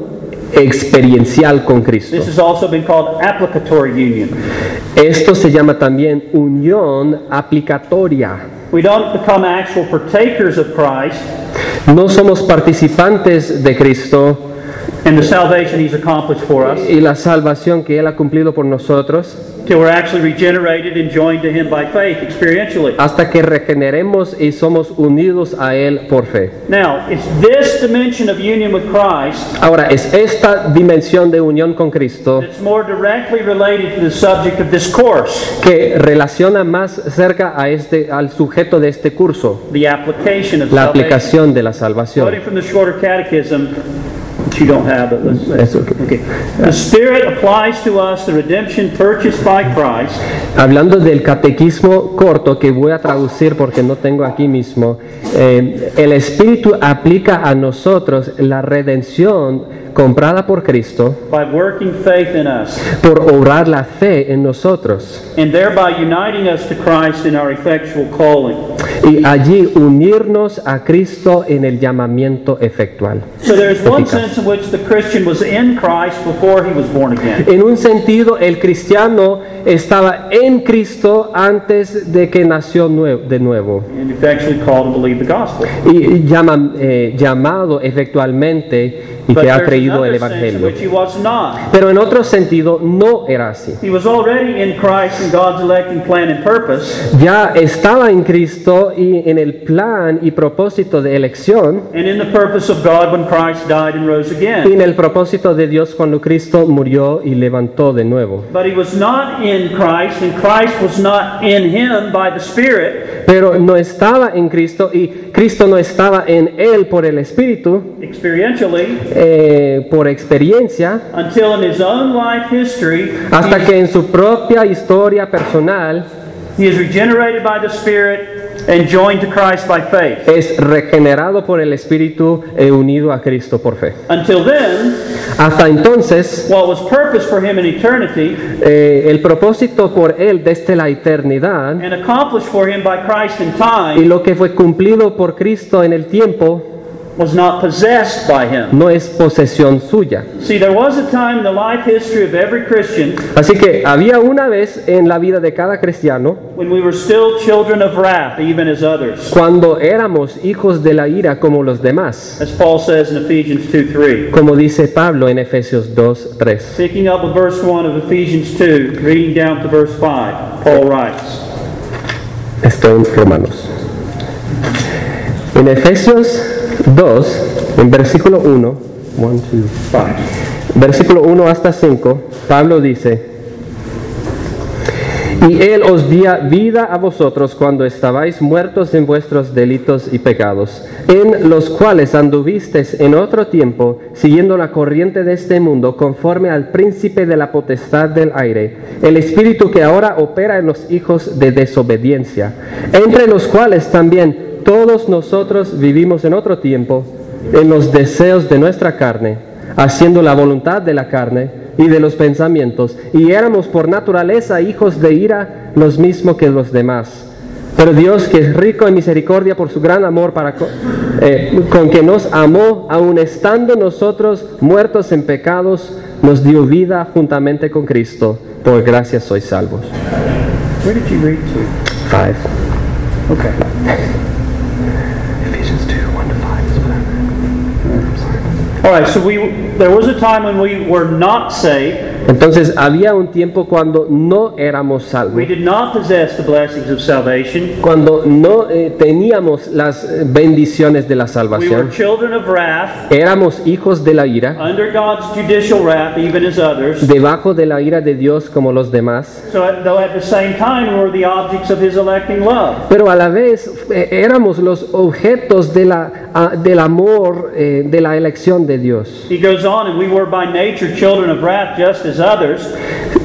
experiencial con Cristo. This has also been called applicatory union. Esto se llama también unión aplicatoria. We don't become actual partakers of Christ No somos participantes de Cristo and the salvation He's accomplished for us y la salvación que Él ha cumplido por nosotros till we're actually regenerated and joined to Him by faith experientially. hasta que regeneremos y somos unidos a Él por fe. Now, it's this dimension of union with Christ Ahora, es esta dimensión de unión con Cristo that's more directly related to the subject of this course, que relaciona más cerca a este, al sujeto de este curso, the application of la salvation. aplicación de la salvación. Quoting from the shorter catechism, which you don't have, but let's Eso que- Okay. The Spirit applies to us the redemption purchased by Christ Hablando del catequismo corto que voy a traducir porque no tengo aquí mismo, eh, el Espíritu aplica a nosotros la redención comprada por Cristo by working faith in us por obrar la fe en nosotros and thereby uniting us to Christ in our effectual calling. y allí unirnos a Cristo en el llamamiento efectual. So there's one sense in which the Christian was in Christ before he was born again. En un sentido, el cristiano estaba en Cristo antes de que nació de nuevo And effectually called to believe the gospel. y llama- eh, llamado efectualmente y But que ha there's creído el Evangelio. Pero en otro sentido no era así. He was already in Christ in God's electing plan and purpose, Ya estaba en Cristo y en el plan y propósito de elección and in the purpose of God when Christ died and rose y again. en el propósito de Dios cuando Cristo murió y levantó de nuevo. But he was not in Christ, and Christ was not in him by the Spirit Pero no estaba en Cristo y Cristo no estaba en él por el Espíritu, experientially eh, por experiencia, until in his own life history hasta que en su propia historia personal he is regenerated by the Spirit and joined to Christ by faith. es regenerado por el Espíritu e unido a Cristo por fe. Until then, Hasta entonces, what was purpose for him in eternity eh, el propósito por él desde la eternidad and accomplished for him by Christ in y time lo que fue cumplido por Cristo en el tiempo was not possessed by him. no es posesión suya. See, there was a time in the life history of every Christian Así que había una vez en la vida de cada cristiano when we were still children of wrath, even as others. cuando éramos hijos de la ira como los demás, As Paul says in Ephesians 2 3. como dice Pablo en Efesios 2, 3. Picking up with verse 1 of Ephesians 2, reading down to verse 5, Paul writes, Esto en Romanos. En Efesios 2, en versículo 1, 1, 2, 5, versículo 1 hasta 5, Pablo dice, Y Él os dio vida a vosotros cuando estabais muertos en vuestros delitos y pecados, en los cuales anduvisteis en otro tiempo, siguiendo la corriente de este mundo, conforme al príncipe de la potestad del aire, el espíritu que ahora opera en los hijos de desobediencia, entre los cuales también todos nosotros vivimos en otro tiempo, en los deseos de nuestra carne, haciendo la voluntad de la carne y de los pensamientos, y éramos por naturaleza hijos de ira los mismos que los demás. Pero Dios, que es rico en misericordia por su gran amor para eh, con que nos amó, aun estando nosotros muertos en pecados, nos dio vida juntamente con Cristo. Por gracia sois salvos. Where did you read to? Five. Okay. All right, so we, there was a time when we were not saved. Entonces había un tiempo cuando no éramos salvos. We did not possess the blessings of salvation. cuando no eh, teníamos las bendiciones de la We were salvación, children of wrath, éramos hijos de la ira, under God's judicial wrath, even as others. debajo de la ira de Dios como los demás, So, at- though at the same time we were the objects of His electing love. pero a la vez eh, éramos los objetos de la, ah, del amor, eh, de la elección de Dios. He goes on, and we were by nature children of wrath, just as others.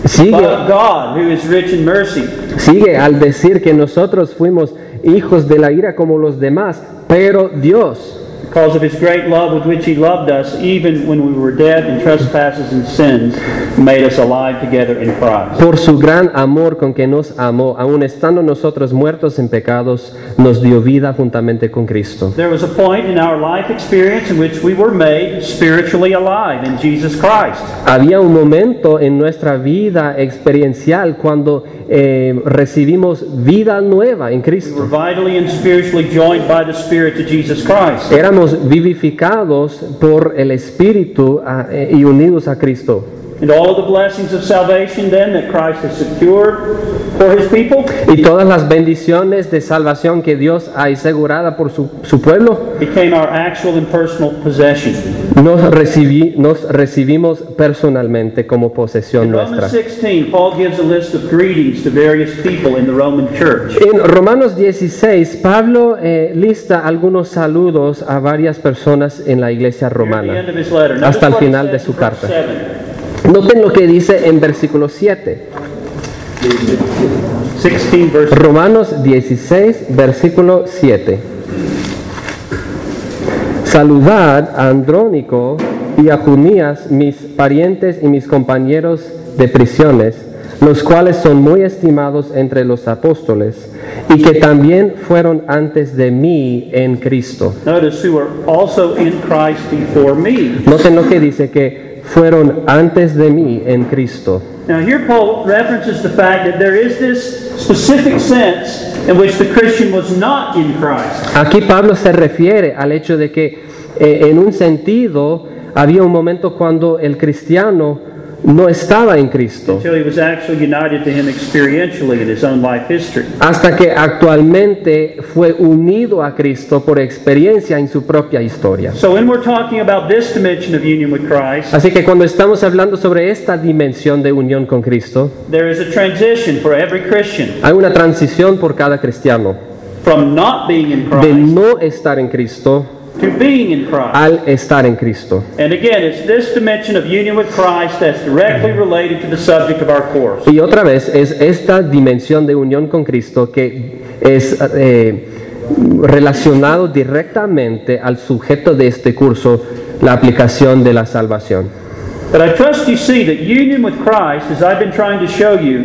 Sigue, But God, who is rich in mercy, sigue al decir que nosotros fuimos hijos de la ira como los demás, pero Dios, because of His great love with which He loved us, even when we were dead in trespasses and sins, made us alive together in Christ. por su gran amor con que nos amó, aun estando nosotros muertos en pecados, nos dio vida juntamente con Cristo. There was a point in our life experience in which we were made spiritually alive in Jesus Christ. Había un momento en nuestra vida experiencial cuando eh, recibimos vida nueva en We were Cristo. vitally and spiritually joined by the Spirit to Jesus Christ. Éramos vivificados por el Espíritu ah, eh, y unidos a Cristo. And all the blessings of salvation then that Christ has secured for His people Y todas las bendiciones de salvación que Dios ha asegurado por su, su pueblo, became our actual and personal possession. nos, recibí- nos recibimos personalmente como posesión In Romans nuestra. 16, Paul gives a list of greetings to various people in the Roman church. En Romanos 16, Pablo eh, lista algunos saludos a varias personas en la iglesia romana. Hasta el final de su carta. 7. Noten lo que dice en versículo 7. 16 verse Romanos 16, versículo 7. Saludad a Andrónico y a Junías, mis parientes y mis compañeros de prisiones, los cuales son muy estimados entre los apóstoles y que también fueron antes de mí en Cristo. Noten lo que dice que fueron antes de mí en Cristo. Now, here Paul references the fact that there is this specific sense in which the Christian was not in Christ. Aquí Pablo se refiere al hecho de que eh, en un sentido había un momento cuando el cristiano no estaba en Cristo, hasta que actualmente fue unido a Cristo por experiencia en su propia historia. So, when we're talking about this dimension of union with Christ, Así que cuando estamos hablando sobre esta dimensión de unión con Cristo, there is a transition for every Christian hay una transición por cada cristiano. from not being in de no estar en Cristo to being in Christ. al estar en Cristo. And again, it's this dimension of union with Christ that's directly related to the subject of our course. Y otra vez es esta dimensión de unión con Cristo que es eh, relacionado directamente al sujeto de este curso, la aplicación de la salvación. But I trust you see that union with Christ, as I've been trying to show you,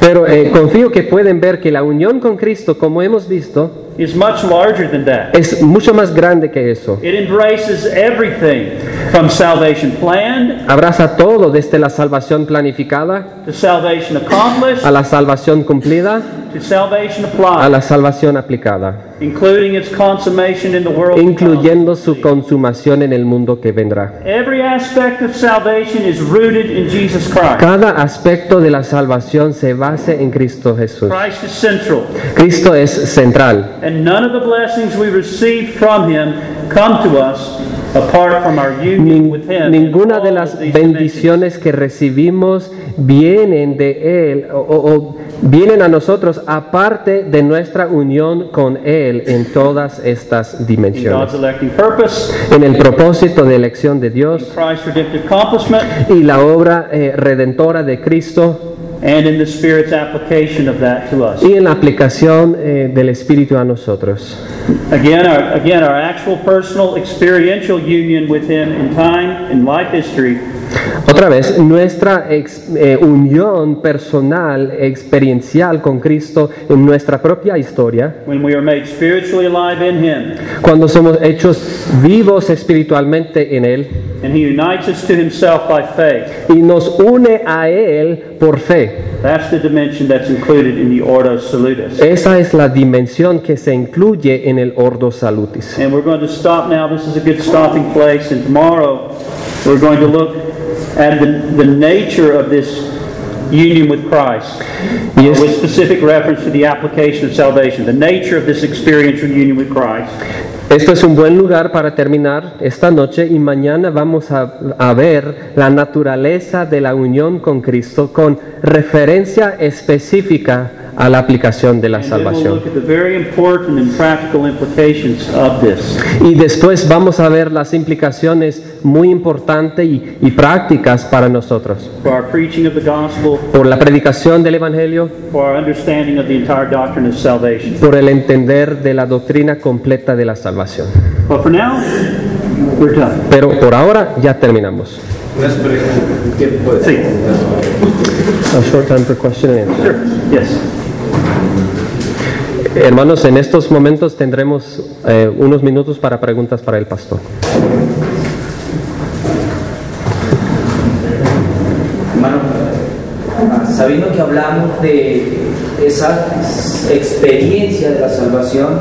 Pero confío que pueden ver que la unión con Cristo, como hemos visto, is much larger than that. es mucho más grande que eso. It embraces everything from salvation planned Abraza todo desde la salvación planificada to salvation accomplished a la salvación cumplida, to salvation a applied, la salvación aplicada, including its consummation in the world. to come. incluyendo su consumación en el mundo que vendrá. Every aspect of salvation is rooted in Jesus Christ. Cada aspecto de la salvación se basa en Cristo Jesús. Cristo es central ninguna de las bendiciones que recibimos vienen de Él o, o- vienen a nosotros aparte de nuestra unión con Él en todas estas dimensiones. En el propósito de elección de Dios y la obra eh, redentora de Cristo and in the Spirit's application of that to us. y en la aplicación eh, del Espíritu a nosotros. Again, our, again, our actual personal experiential union with Him in time in life history Otra vez, nuestra ex- eh, unión personal, experiencial con Cristo en nuestra propia historia, when we are made spiritually alive in Him, cuando somos hechos vivos espiritualmente en Él and He unites us to Himself by faith. y nos une a Él por fe. That's the dimension that's included in the Ordo Salutis. Esa es la dimensión que se incluye en el Ordo Salutis. And we're going to stop now. This is a good stopping place. And tomorrow we're going to look at the, the nature of this union with Christ Yes. with specific reference to the application of salvation. The nature of this experiential union with Christ. Esto es un buen lugar para terminar esta noche y mañana vamos a, a ver la naturaleza de la unión con Cristo con referencia específica a la aplicación de la salvación. Y después vamos a ver las implicaciones muy importantes y, y prácticas para nosotros. For our preaching of the gospel, Por la predicación del Evangelio, for our understanding of the entire doctrine of salvation. por el entender de la doctrina completa de la salvación. But for now, we're done. Pero por ahora ya terminamos. Unas preguntas. ¿Qué puede Sí. A short time for question and answer. Sure. Yes. Hermanos, en estos momentos tendremos eh, unos minutos para preguntas para el pastor. Hermano, sabiendo que hablamos de esa experiencia de la salvación,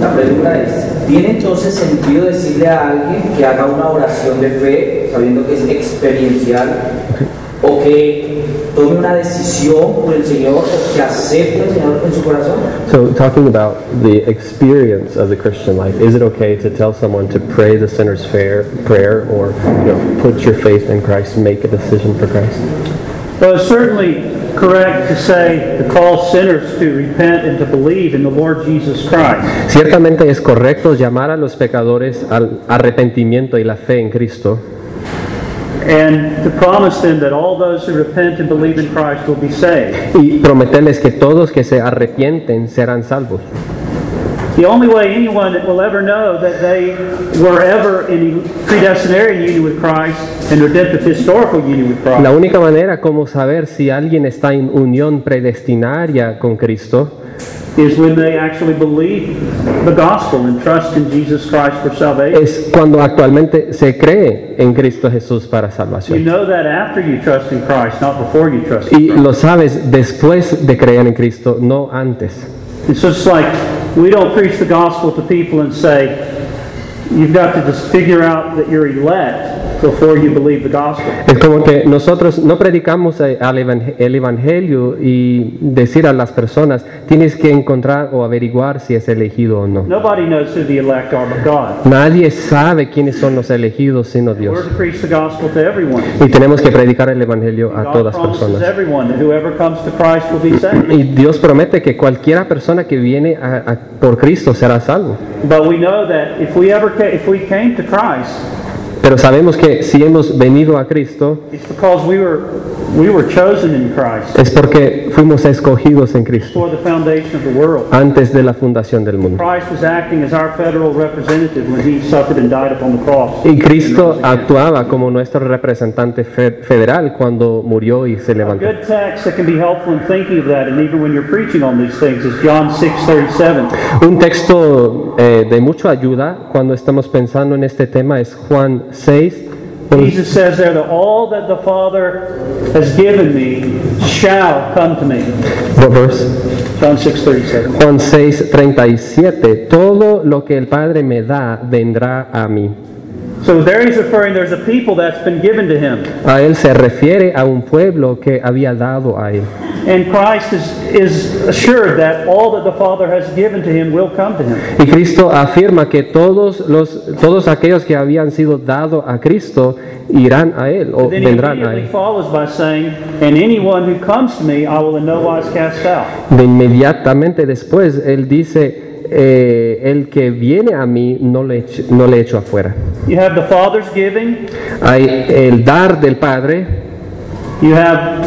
la pregunta es, ¿tiene entonces sentido decirle a alguien que haga una oración de fe, sabiendo que es experiencial, o que tome una decisión por el Señor, o que acepte al Señor en su corazón? So, talking about the experience of the Christian life, is it okay to tell someone to pray the sinner's fair prayer or you know, put your faith in Christ, and make a decision for Christ? Well, it's certainly correct to say to call sinners to repent and to believe in the Lord Jesus Christ. Ciertamente es correcto llamar a los pecadores al arrepentimiento y la fe en Cristo And to promise them that all those who repent and believe in Christ will be saved. y prometerles que todos que se arrepienten serán salvos. The only way anyone will ever know that they were ever in predestinary union with Christ and redemptive historical union with Christ La única manera como saber si alguien está en unión predestinaria con Cristo is when they actually believe the gospel and trust in Jesus Christ for salvation. es cuando actualmente se cree en Cristo Jesús para You salvación. know that after you trust in Christ, not before you trust Y in Christ. lo sabes después de creer en Cristo, no antes. It's just like we don't preach the gospel to people and say, you've got to just figure out that you're elect before you believe the gospel. Es como que nosotros no predicamos eh, el Evangelio y decir a las personas, tienes que encontrar o averiguar si es elegido o no. Nobody knows who the elect are but God. Nadie sabe quiénes son los elegidos sino Dios. We're to preach the gospel to everyone. Y tenemos que predicar el Evangelio a God todas promises personas. everyone that whoever comes to Christ will be saved. Y Dios promete que cualquiera persona que viene a- a- por Cristo será salvo. But we know that if we ever if we came to Christ, Pero sabemos que si hemos venido a Cristo it's because we were we were chosen in Christ es porque fuimos escogidos en Cristo before the foundation of the world. antes de la fundación del mundo. Christ was acting as our federal representative when he suffered and died upon the cross. Y Cristo actuaba como nuestro representante fe- federal cuando murió y se A levantó. good text that can be helpful in thinking of that, and even when you're preaching on these things, is John 6:37. Un texto eh, de mucha ayuda cuando estamos pensando en este tema es Juan 6. Jesus says there that all that the Father has given me shall come to me. What verse? John 6:37. Juan 6, 37. Todo lo que el Padre me da vendrá a mí. So there he's referring. There's a people that's been given to him. A él se refiere a un pueblo que había dado a él. And Christ is, is assured that all that the Father has given to him will come to him. Y Cristo afirma que todos, los, todos aquellos que habían sido dados a Cristo irán a Él o vendrán a Él. follows by saying, And anyone who comes to me, I will in no wise cast out. De inmediatamente después Él dice, eh, el que viene a mí no le, echo- no le echo afuera. You have the Father's giving, Hay el dar del Padre, you have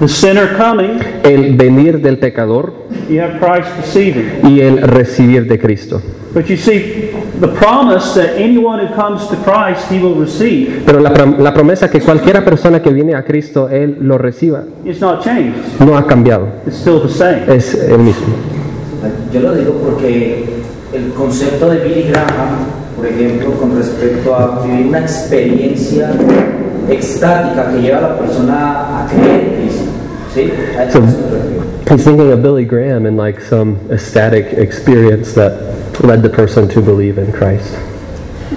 the sinner coming, el venir del pecador you have Christ receiving. y el recibir de Cristo. But you see, the promise that anyone who comes to Christ, he will receive, Pero la, prom- la promesa que cualquiera persona que viene a Cristo, Él lo reciba, is not changed. no ha cambiado, It's still the same. es el mismo. Yo lo digo porque el concepto de Billy Graham, por ejemplo, con respecto a vivir una experiencia extática que lleva a la persona a creer en Cristo. ¿Sí? A eso me refiero. He's thinking of Billy Graham and like some ecstatic experience that led the person to believe in Christ.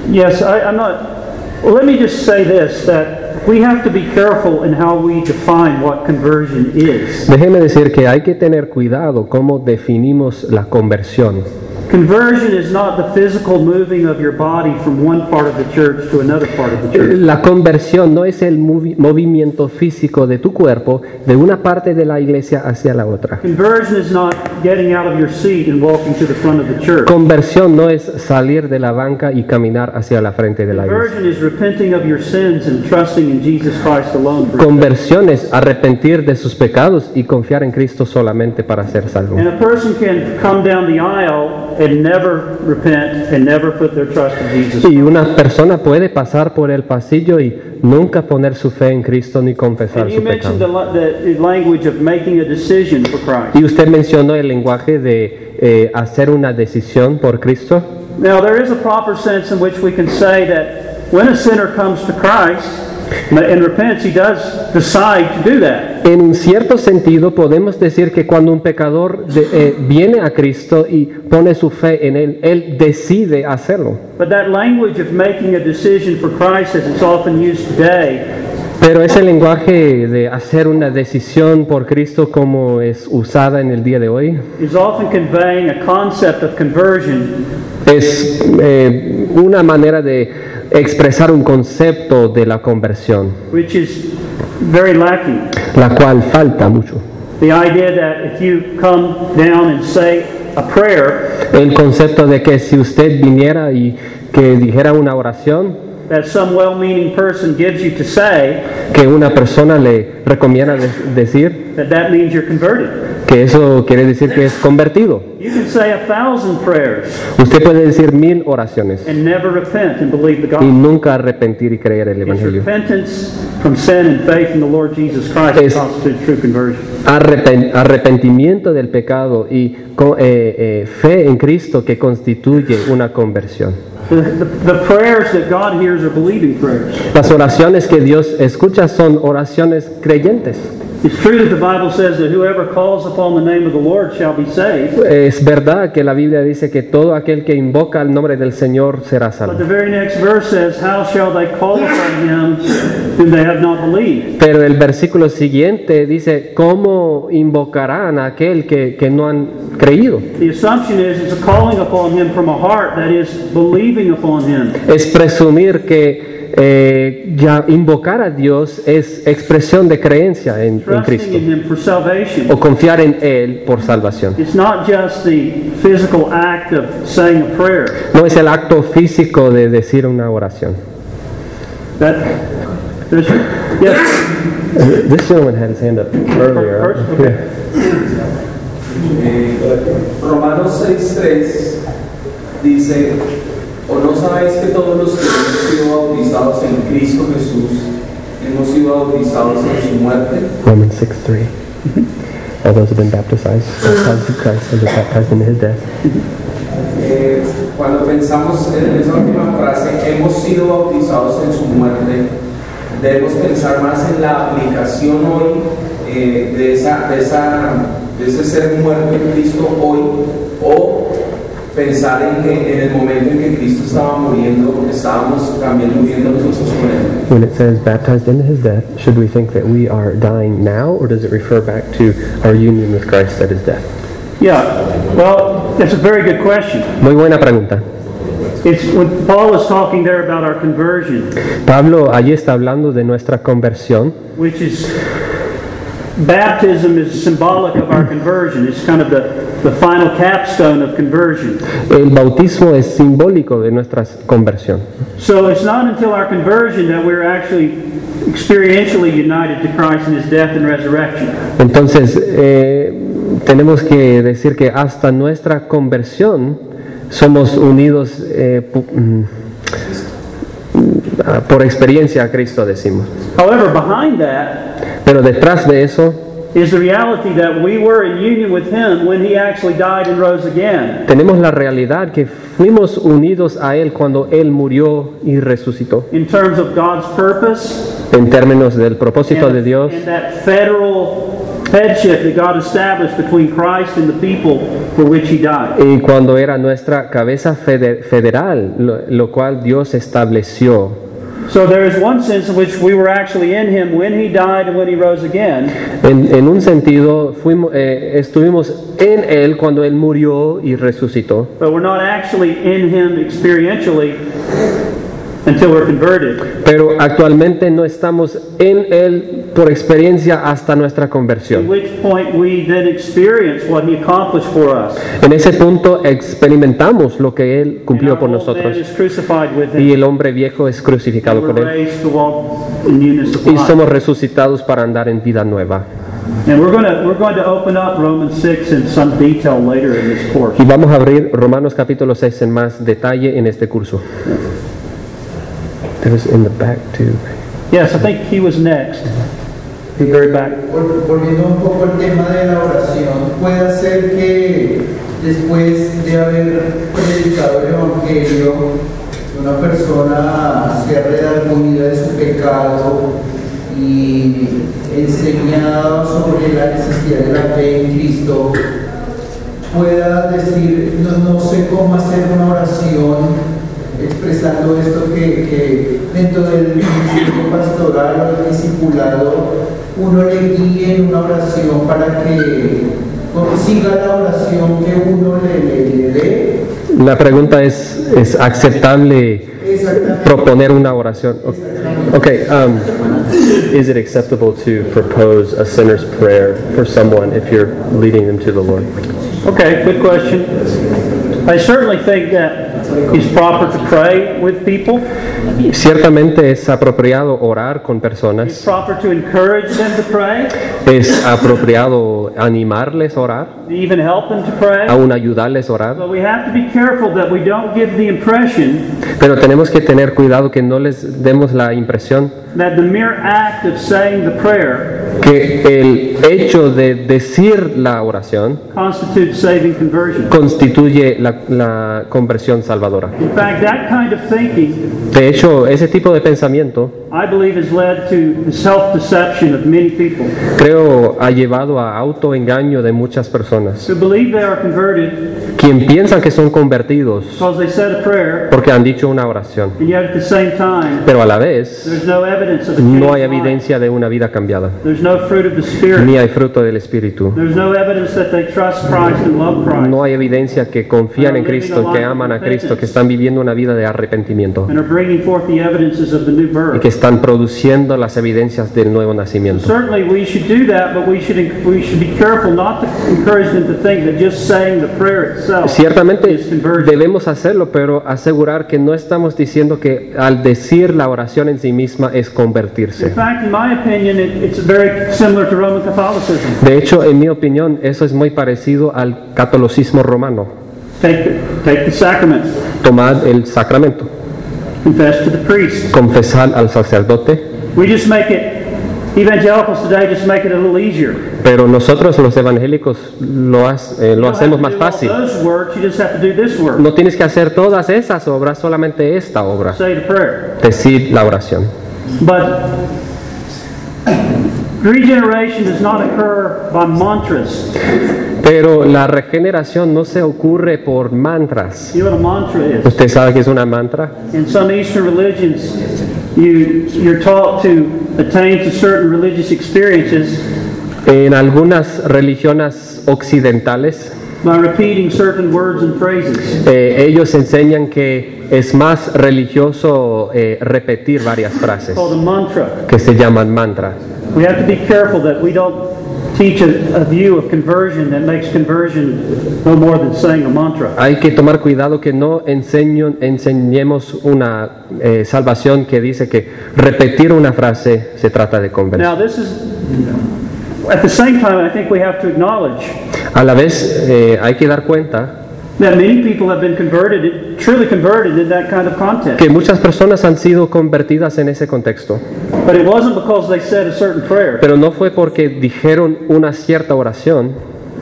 Yes, I, I'm not. Let me just say this that we have to be careful in how we define what conversion is. Déjeme decir que hay que tener cuidado cómo definimos la conversión. Conversion is not the physical moving of your body from one part of the church to another part of the church. La conversión no es el movi- movimiento físico de tu cuerpo de una parte de la iglesia hacia la otra. Conversion is not getting out of your seat and walking to the front of the church. Conversión no es salir de la banca y caminar hacia la frente de la iglesia. Conversion is repenting of your sins and trusting in Jesus Christ alone. For Conversión es arrepentir de sus pecados y confiar en Cristo solamente para ser salvo. and a person can come down the aisle and never repent and never put their trust in Jesus. Y una persona puede pasar por el pasillo y nunca poner su fe en Cristo ni confesar su mentioned the, pecado. la- the language of making a decision for Christ. Y usted mencionó el lenguaje de eh, hacer una decisión por Cristo. Now, there is a proper sense in which we can say that when a sinner comes to Christ and repents, he does decide to do that. En un cierto sentido podemos decir que cuando un pecador de- eh, viene a Cristo y pone su fe en Él, Él decide hacerlo. But that language of making a decision for Christ, as it's often used today, Pero ese lenguaje de hacer una decisión por Cristo como es usada en el día de hoy is often conveying a concept of conversion es eh, una manera de expresar un concepto de la conversión, which is very lacking. la cual falta mucho. The idea that if you come down and say a prayer, El concepto de que si usted viniera y que dijera una oración, that some well meaning person gives you to say, que una persona le recomienda de- decir, that that means you're converted. que eso quiere decir que es convertido. You can say a thousand prayers Usted puede decir mil oraciones and never repent and believe the y nunca arrepentir y creer el Evangelio. Es- arrepentimiento del pecado y eh, eh, fe en Cristo que constituye una conversión. The, the, the prayers that God hears are believing prayers. Las oraciones que Dios escucha son oraciones creyentes. It's true that the Bible says that whoever calls upon the name of the Lord shall be saved. Es verdad que la Biblia dice que todo aquel que invoca el nombre del Señor será But salvo. the very next verse says, How shall they call upon him whom they have not believed? Pero el versículo siguiente dice, ¿cómo invocarán a aquel que, que no han creído? The assumption is it's a calling upon him from a heart that is believing upon him. Es presumir que eh, ya invocar a Dios es expresión de creencia en, Cristo o confiar en Él por salvación. It's not just the physical act of saying a prayer. No es el acto físico de decir una oración. That, there's, yes, This gentleman had his hand up earlier. First, okay. Eh, Romanos 6.3 dice, ¿o no sabéis que todos los que hemos sido bautizados en Cristo Jesús hemos sido bautizados en su muerte? Romans 6 3. All those have been baptized, baptized in Christ, and baptized in his death. Eh, cuando pensamos en esa última frase, hemos sido bautizados en su muerte, debemos pensar más en la aplicación hoy eh, de, esa, de, esa, de ese ser muerto en Cristo hoy o pensar en que en el momento en que Cristo estaba muriendo, estábamos también muriendo nosotros con Él. When it says baptized into his death, should we think that we are dying now, or does it refer back to our union with Christ at his death? Yeah, well, that's a very good question. Muy buena pregunta. It's when Paul is talking there about our conversion, Pablo allí está hablando de nuestra conversión, which is baptism is symbolic of our conversion. It's kind of the, the final capstone of conversion. El bautismo es simbólico de nuestra conversión. So it's not until our conversion that we're actually experientially united to Christ in his death and resurrection. Entonces, eh, tenemos que decir que hasta nuestra conversión somos unidos eh, mm, por experiencia a Cristo, decimos. However, behind that Pero detrás de eso is the reality that we were in union with him when he actually died and rose again. tenemos la realidad que fuimos unidos a Él cuando Él murió y resucitó. In terms of God's purpose En términos del propósito de Dios and that federal headship that God established between Christ and the people for which he died. y cuando era nuestra cabeza fede- federal, lo, lo cual Dios estableció. So there is one sense in which we were actually in him when he died and when he rose again. En, en un sentido, fuimos, eh, estuvimos en Él cuando Él murió y resucitó, But we're not actually in him experientially until we're converted. pero actualmente no estamos en Él por experiencia hasta nuestra At conversión. which point we then experience what he accomplished for us. En ese punto experimentamos lo que Él And cumplió por nosotros is crucified with y el hombre viejo es crucificado We're con Él y somos resucitados para andar en vida nueva. And we're going to we're going to open up Romans 6 in some detail later in this course. Y vamos a abrir Romanos capítulo 6 en más detalle en este curso. That was in the back too. Yes, I think he was next. The very back. Vol- Volviendo un poco al tema de la oración, puede ser que después de haber predicado el Evangelio, una persona sea redargüida de su pecado y enseñado sobre la necesidad de la fe en Cristo, pueda decir, no, no sé cómo hacer una oración expresando esto que, que dentro del ministerio pastoral o del discipulado uno le guíe en una oración para que consiga la oración que uno le, le, le dé. La pregunta es, ¿es aceptable proponer una oración? Okay, um, is it acceptable to propose a sinner's prayer for someone if you're leading them to the Lord? Okay, good question. I certainly think that it's proper to pray with people. Ciertamente es apropiado orar con It's personas, proper to encourage them to pray, es apropiado animarles a orar, even help them to pray. aún ayudarles a orar, But we have to be careful that we don't give the impression pero tenemos que tener cuidado que no les demos la impresión that the mere act of saying the prayer que el hecho de decir la oración constitutes saving conversion. constituye la, la conversión salvadora. De hecho, ese tipo de pensamiento I believe, has led to the self-deception of many people. Creo ha llevado a autoengaño de muchas personas, who believe they are converted quien piensan que son convertidos because they said a prayer, porque han dicho una oración, and yet at the same time, pero a la vez there's no hay evidencia de una vida cambiada, There's no fruit of the Spirit. ni hay fruto del Espíritu. There's no evidence that they trust Christ and love Christ. No hay evidencia que confían en Cristo, que aman a Cristo, que están viviendo una vida de arrepentimiento. Y que están produciendo las evidencias del nuevo nacimiento. Certainly, we should do that, but we should we should be careful not to encourage them to think that just saying the prayer itself Ciertamente debemos hacerlo, pero asegurar que no estamos diciendo que al decir la oración en sí misma es In convertirse. fact, in my opinion, it, it's very similar to Roman Catholicism. De hecho, en mi opinión, eso es muy parecido al catolicismo romano. Take the, take the sacrament, Tomad el sacramento, confess to the priest. confesar al sacerdote, We just make it. Evangelicals today just make it a little easier. pero nosotros los evangélicos lo, eh, lo hacemos más fácil. No tienes que hacer todas esas obras, solamente esta obra, Say the prayer. decir la oración. But Regeneration does not occur by mantras. Pero la regeneración no se ocurre por mantras. You know what a mantra is? ¿Usted sabe qué es una mantra? In some Eastern religions, you, you're taught to attain to certain religious experiences En algunas religiones occidentales, by repeating certain words and phrases. eh, ellos enseñan que es más religioso eh, repetir varias frases called a mantra. que se llaman mantra. We have to be careful that we don't teach a, a view of conversion that makes conversion no more than saying a mantra. Hay que tomar cuidado que no enseño- enseñemos una eh, salvación que dice que repetir una frase se trata de Now, conversión. this is, at the same time, I think we have to acknowledge A la vez eh, hay que dar cuenta that many people have been converted, truly converted in that kind of context. que muchas personas han sido convertidas en ese contexto, But it wasn't because they said a certain prayer. pero no fue porque dijeron una cierta oración,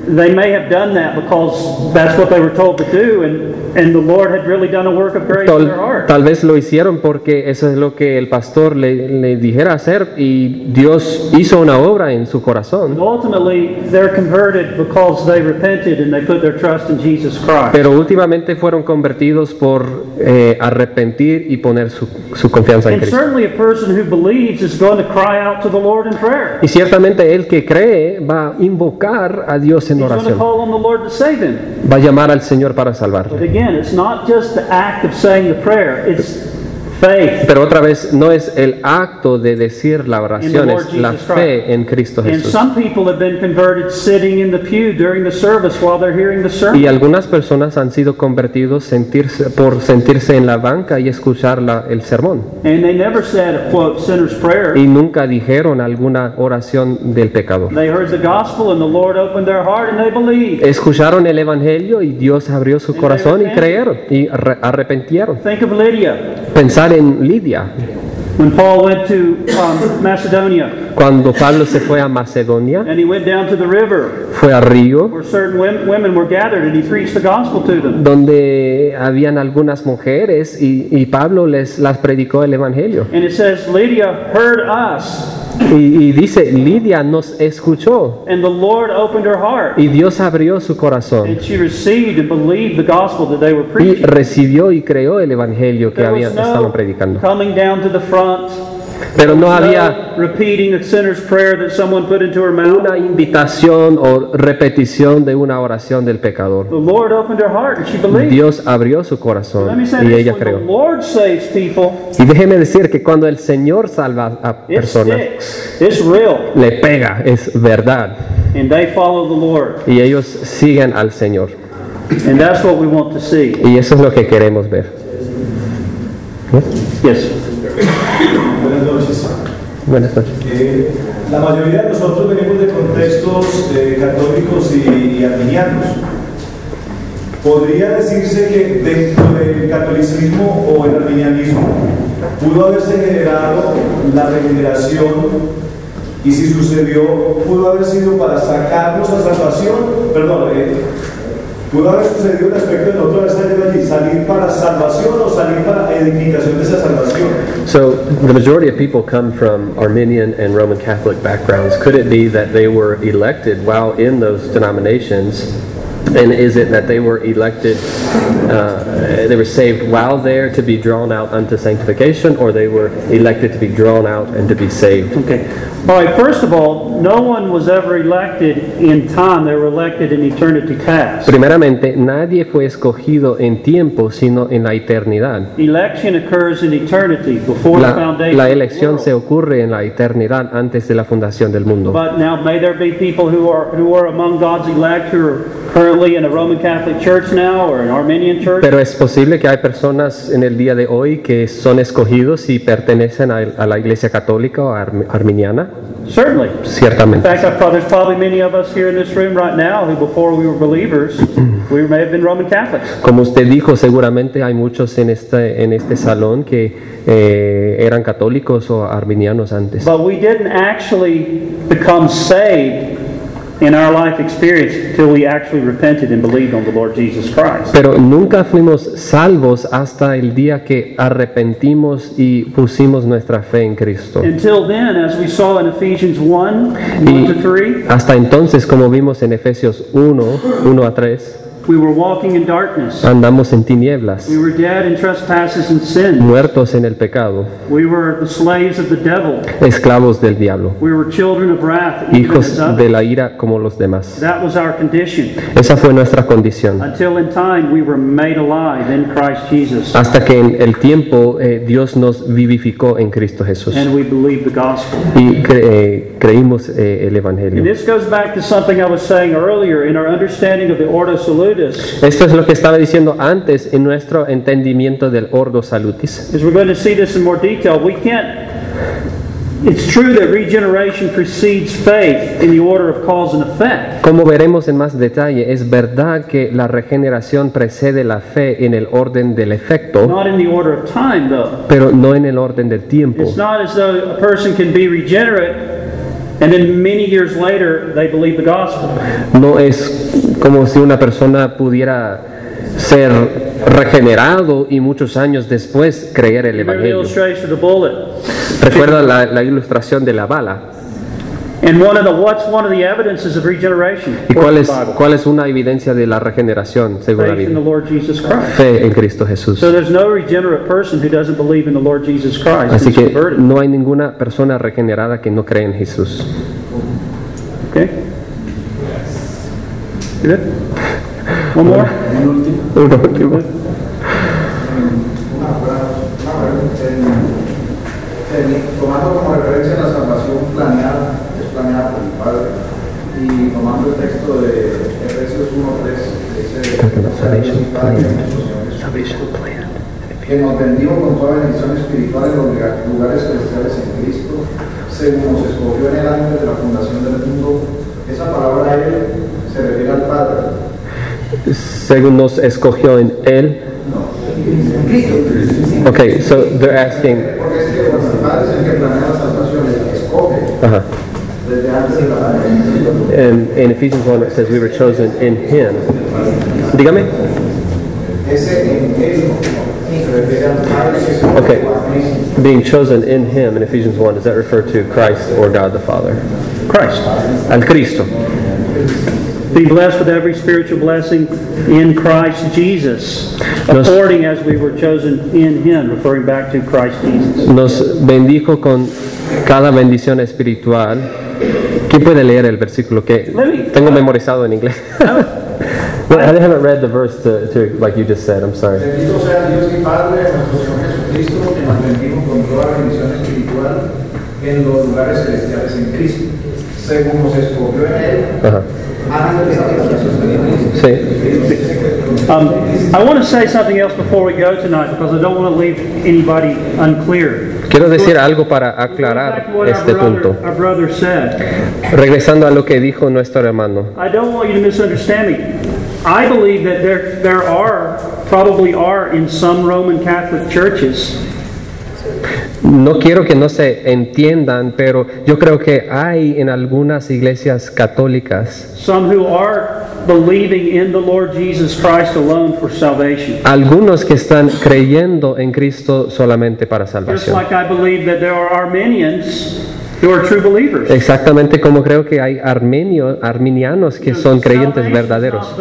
They may have done that because that's what they were told to do, and, and the Lord had really done a work of grace in their tal, vez lo hicieron porque eso es lo que el pastor le, le dijera hacer y Dios hizo una obra en su corazón. Ultimately, they're converted because they repented and they put their trust in Jesus Christ. Pero últimamente fueron convertidos por eh, arrepentir y poner su, su confianza en And Cristo. certainly a person who believes is going to cry out to the Lord in prayer. Y ciertamente el que cree va a invocar a Dios en He's going to oración, call on the Lord to save him. va a llamar al Señor para salvarle. Again, it's not just the act of saying the prayer, it's. Pero otra vez, no es el acto de decir la oración, es la fe en Cristo And Jesús. some people have been converted sitting in the pew during the service while they're hearing the Y sermon. algunas personas han sido convertidos sentirse, por sentirse en la banca y escuchar la- el sermón. And they never said a quote, sinner's prayer. Y nunca dijeron alguna oración del pecador. They heard the gospel and the Lord opened their heart and they believed. Escucharon el Evangelio y Dios abrió su corazón y creyeron y arre- arrepentieron. En Lidia. When Paul went to um, Macedonia Cuando Pablo se fue a Macedonia, and he went down to the river fue a Río, where certain wom- women were gathered and he preached the gospel to them. donde habían algunas mujeres y, y Pablo les las predicó el Evangelio. And it says, Lydia heard us Y, y dice, Lidia nos escuchó and the Lord opened her heart. y Dios abrió su corazón And she received and believed the gospel that they were y preaching. recibió y creó el Evangelio que There habían, was estaban predicando. coming down to the front. Pero no había repeating a sinner's prayer that someone put into her mouth. una invitación o repetición de una oración del pecador. The Lord opened her heart and she believed. Dios abrió su Let corazón me say y ella when the creó. Lord saves people, Y déjeme decir que cuando el Señor salva a personas, le pega, es verdad. And they follow the Lord. Y ellos siguen al Señor. And that's what we want to see. Y eso es lo que queremos ver. Yes. Buenas noches. Buenas noches. Eh, la mayoría de nosotros venimos de contextos eh, católicos y, y arminianos. ¿Podría decirse que dentro del catolicismo o el arminianismo pudo haberse generado la regeneración y si sucedió, pudo haber sido para sacarnos a salvación? Perdón, eh, el aspecto allí, salir para salvación o salir para edificación de esa salvación. So the majority of people come from Armenian and Roman Catholic backgrounds. Could it be that they were elected while in those denominations? And is it that they were elected, uh, they were saved while there to be drawn out unto sanctification, or they were elected to be drawn out and to be saved? Okay. All right. First of all, no one was ever elected in time. They were elected in eternity past. Primeramente, nadie fue escogido en tiempo, sino en la eternidad. Election occurs in eternity before the foundation. la of the elección world. se ocurre en la eternidad antes de la fundación del mundo. But now, may there be people who are who are among God's elect who are currently in a Roman Catholic church now or an Armenian church. Pero es posible que hay personas en el día de hoy que son escogidos y pertenecen a, a la Iglesia Católica o arm- arminiana. Certainly. In Ciertamente. fact, I've probably, there's probably many of us here in this room right now who, before we were believers, we may have been Roman Catholics. Como usted dijo, seguramente hay muchos en este, en este salón que eh, eran católicos o arminianos antes. But we didn't actually become saved in our life experience until we actually repented and believed on the Lord Jesus Christ. Pero nunca fuimos salvos hasta el día que arrepentimos y pusimos nuestra fe en Cristo. Until then, as we saw in Ephesians 1 1 Y to 3, hasta entonces, como vimos en Efesios 1, 1 a 3, we were walking in darkness. andamos en tinieblas, We were dead in trespasses and sin. muertos en el pecado, We were the slaves of the devil. esclavos del diablo, We were children of wrath, hijos de la ira como los demás. That was our condition. Esa fue nuestra condición. Until in time we were made alive in Christ Jesus. Hasta que en el tiempo eh, Dios nos vivificó en Cristo Jesús And we believed the gospel. y cre- eh, creímos eh, el And Evangelio. this goes back to something I was saying earlier in our understanding of the Ordo Salutis. Esto es lo que estaba diciendo antes en nuestro entendimiento del Ordo Salutis. As we're going to see this in more detail, we can't. It's true that regeneration precedes faith in the order of cause and effect. Como veremos en más detalle, es verdad que la regeneración precede la fe en el orden del efecto, Not in the order of time, though. pero no en el orden del tiempo. It's not as though a person can be regenerate and then many years later they believe the gospel. No es como si una persona pudiera ser regenerado y muchos años después creer el Evangelio. Recuerda la, la ilustración de la bala. ¿Y cuál es, cuál es una evidencia de la regeneración según la Faith in the Biblia? Lord Jesus Christ. Fe en Cristo Jesús. So there's no regenerate person who doesn't believe in the Lord Jesus Christ. Así que no hay ninguna persona regenerada que no cree en Jesús. One more? Uno último. Tomando como referencia la salvación planeada, planeada por el Padre, y tomando el texto de Efesios 1.3, que dice, Salvation "Dios y Padre de nuestro Señor Jesucristo, que nos bendijo con toda bendición espiritual en los lugar- lugares celestiales en Cristo, según nos escogió en el antes de la fundación del mundo. Esa palabra Él se refiere al Padre. Según nos escogió en Él. Okay, so they're asking. Porque es que el Padre es el que planea fundación. In, Ephesians 1 it says we were chosen in Him. Dígame. Ese en Él se refiere al Padre que escoge Okay. Being chosen in Him in Ephesians 1, does that refer to Christ or God the Father? Christ. Al Cristo. Be blessed with every spiritual blessing in Christ Jesus, according as we were chosen in Him, referring back to Christ Jesus. Nos bendijo con cada bendición espiritual. ¿Quién puede leer el versículo que tengo memorizado en inglés? well, I haven't read the verse to, to like you just said. I'm sorry. Bendito sea Dios y Padre de nuestro Señor Jesucristo, que nos bendijo con toda bendición espiritual en los lugares celestiales en Cristo, según nos escogió en Él Ajá. antes de la fundación del mundo. Sí. Um, I want to say something else before we go tonight because I don't want to leave anybody unclear. Quiero decir algo para aclarar este punto. Regresando a lo que dijo nuestro hermano. I don't want you to misunderstand me. I believe that there, there are, probably are in some Roman Catholic churches, No quiero que no se entiendan, pero yo creo que hay en algunas iglesias católicas some who are believing in the Lord Jesus Christ alone for salvation. algunos que están creyendo en Cristo solamente para salvación. Just like I believe that there are Armenians who are true believers. Exactamente como creo que hay armenio, arminianos que son creyentes verdaderos.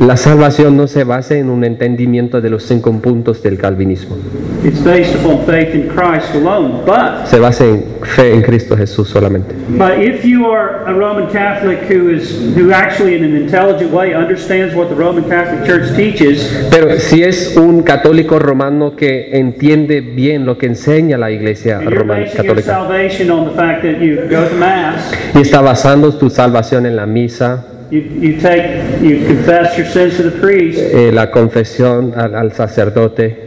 La salvación no se basa en un entendimiento de los cinco puntos del calvinismo. It's based upon faith in Christ alone. But Se basa en fe en Cristo Jesús solamente. But if you are a Roman Catholic who is who actually in an intelligent way understands what the Roman Catholic Church teaches, Pero si es un católico romano que entiende bien lo que enseña la iglesia romana católica. y está basando tu salvación en la misa, you, you take you confess your sins to the priest, eh, la confesión al, al sacerdote,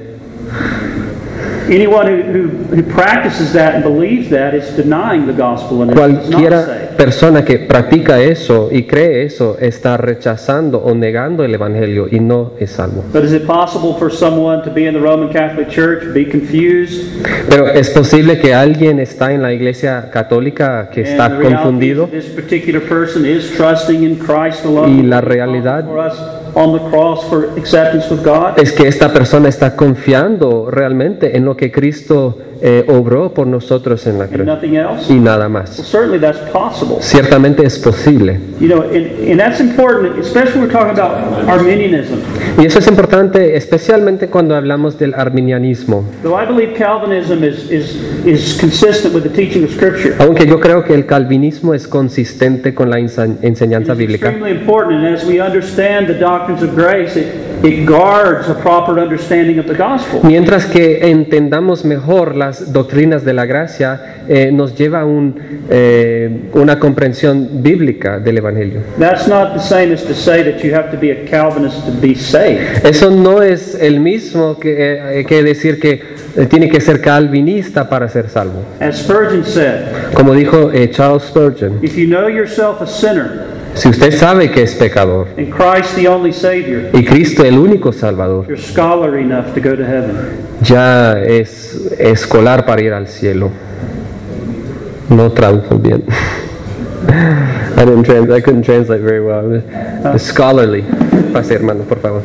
Anyone who, who, who practices that and believes that is denying the gospel and is not Cualquiera saved. Persona que practica eso y cree eso está rechazando o negando el Evangelio y no es salvo. Pero es posible que alguien está en la iglesia católica que está confundido Y la realidad- on the cross for acceptance with God? es que esta persona está confiando realmente en lo que Cristo eh, obró por nosotros en la cruz nothing else? y nada Well, más. certainly that's possible. Ciertamente es posible. You know, and, and that's important, especially when we're talking about Arminianism. Y eso es importante especialmente cuando hablamos del arminianismo. Though I believe Calvinism is, is, is consistent with the teaching of Scripture. Aunque yo creo que el calvinismo es consistente con la enseñanza It's bíblica. extremely important, and as we understand the doctrines of grace, it, it guards a proper understanding of the gospel. Mientras que entendamos mejor las doctrinas de la gracia, eh, nos lleva a un, eh, una comprensión bíblica del Evangelio. That's not the same as to say that you have to be a Calvinist to be saved. Eso no es el mismo que, eh, que decir que eh, tiene que ser calvinista para ser salvo. As Spurgeon said, Como dijo eh, Charles Spurgeon, if you know yourself a sinner si usted sabe que es pecador and Christ the only Savior, y Cristo el único Salvador, you're enough to go to heaven. ya es escolar para ir al cielo. No tradujo bien. I, didn't trans I couldn't translate very well. Scholarly. Pase, hermano, por favor.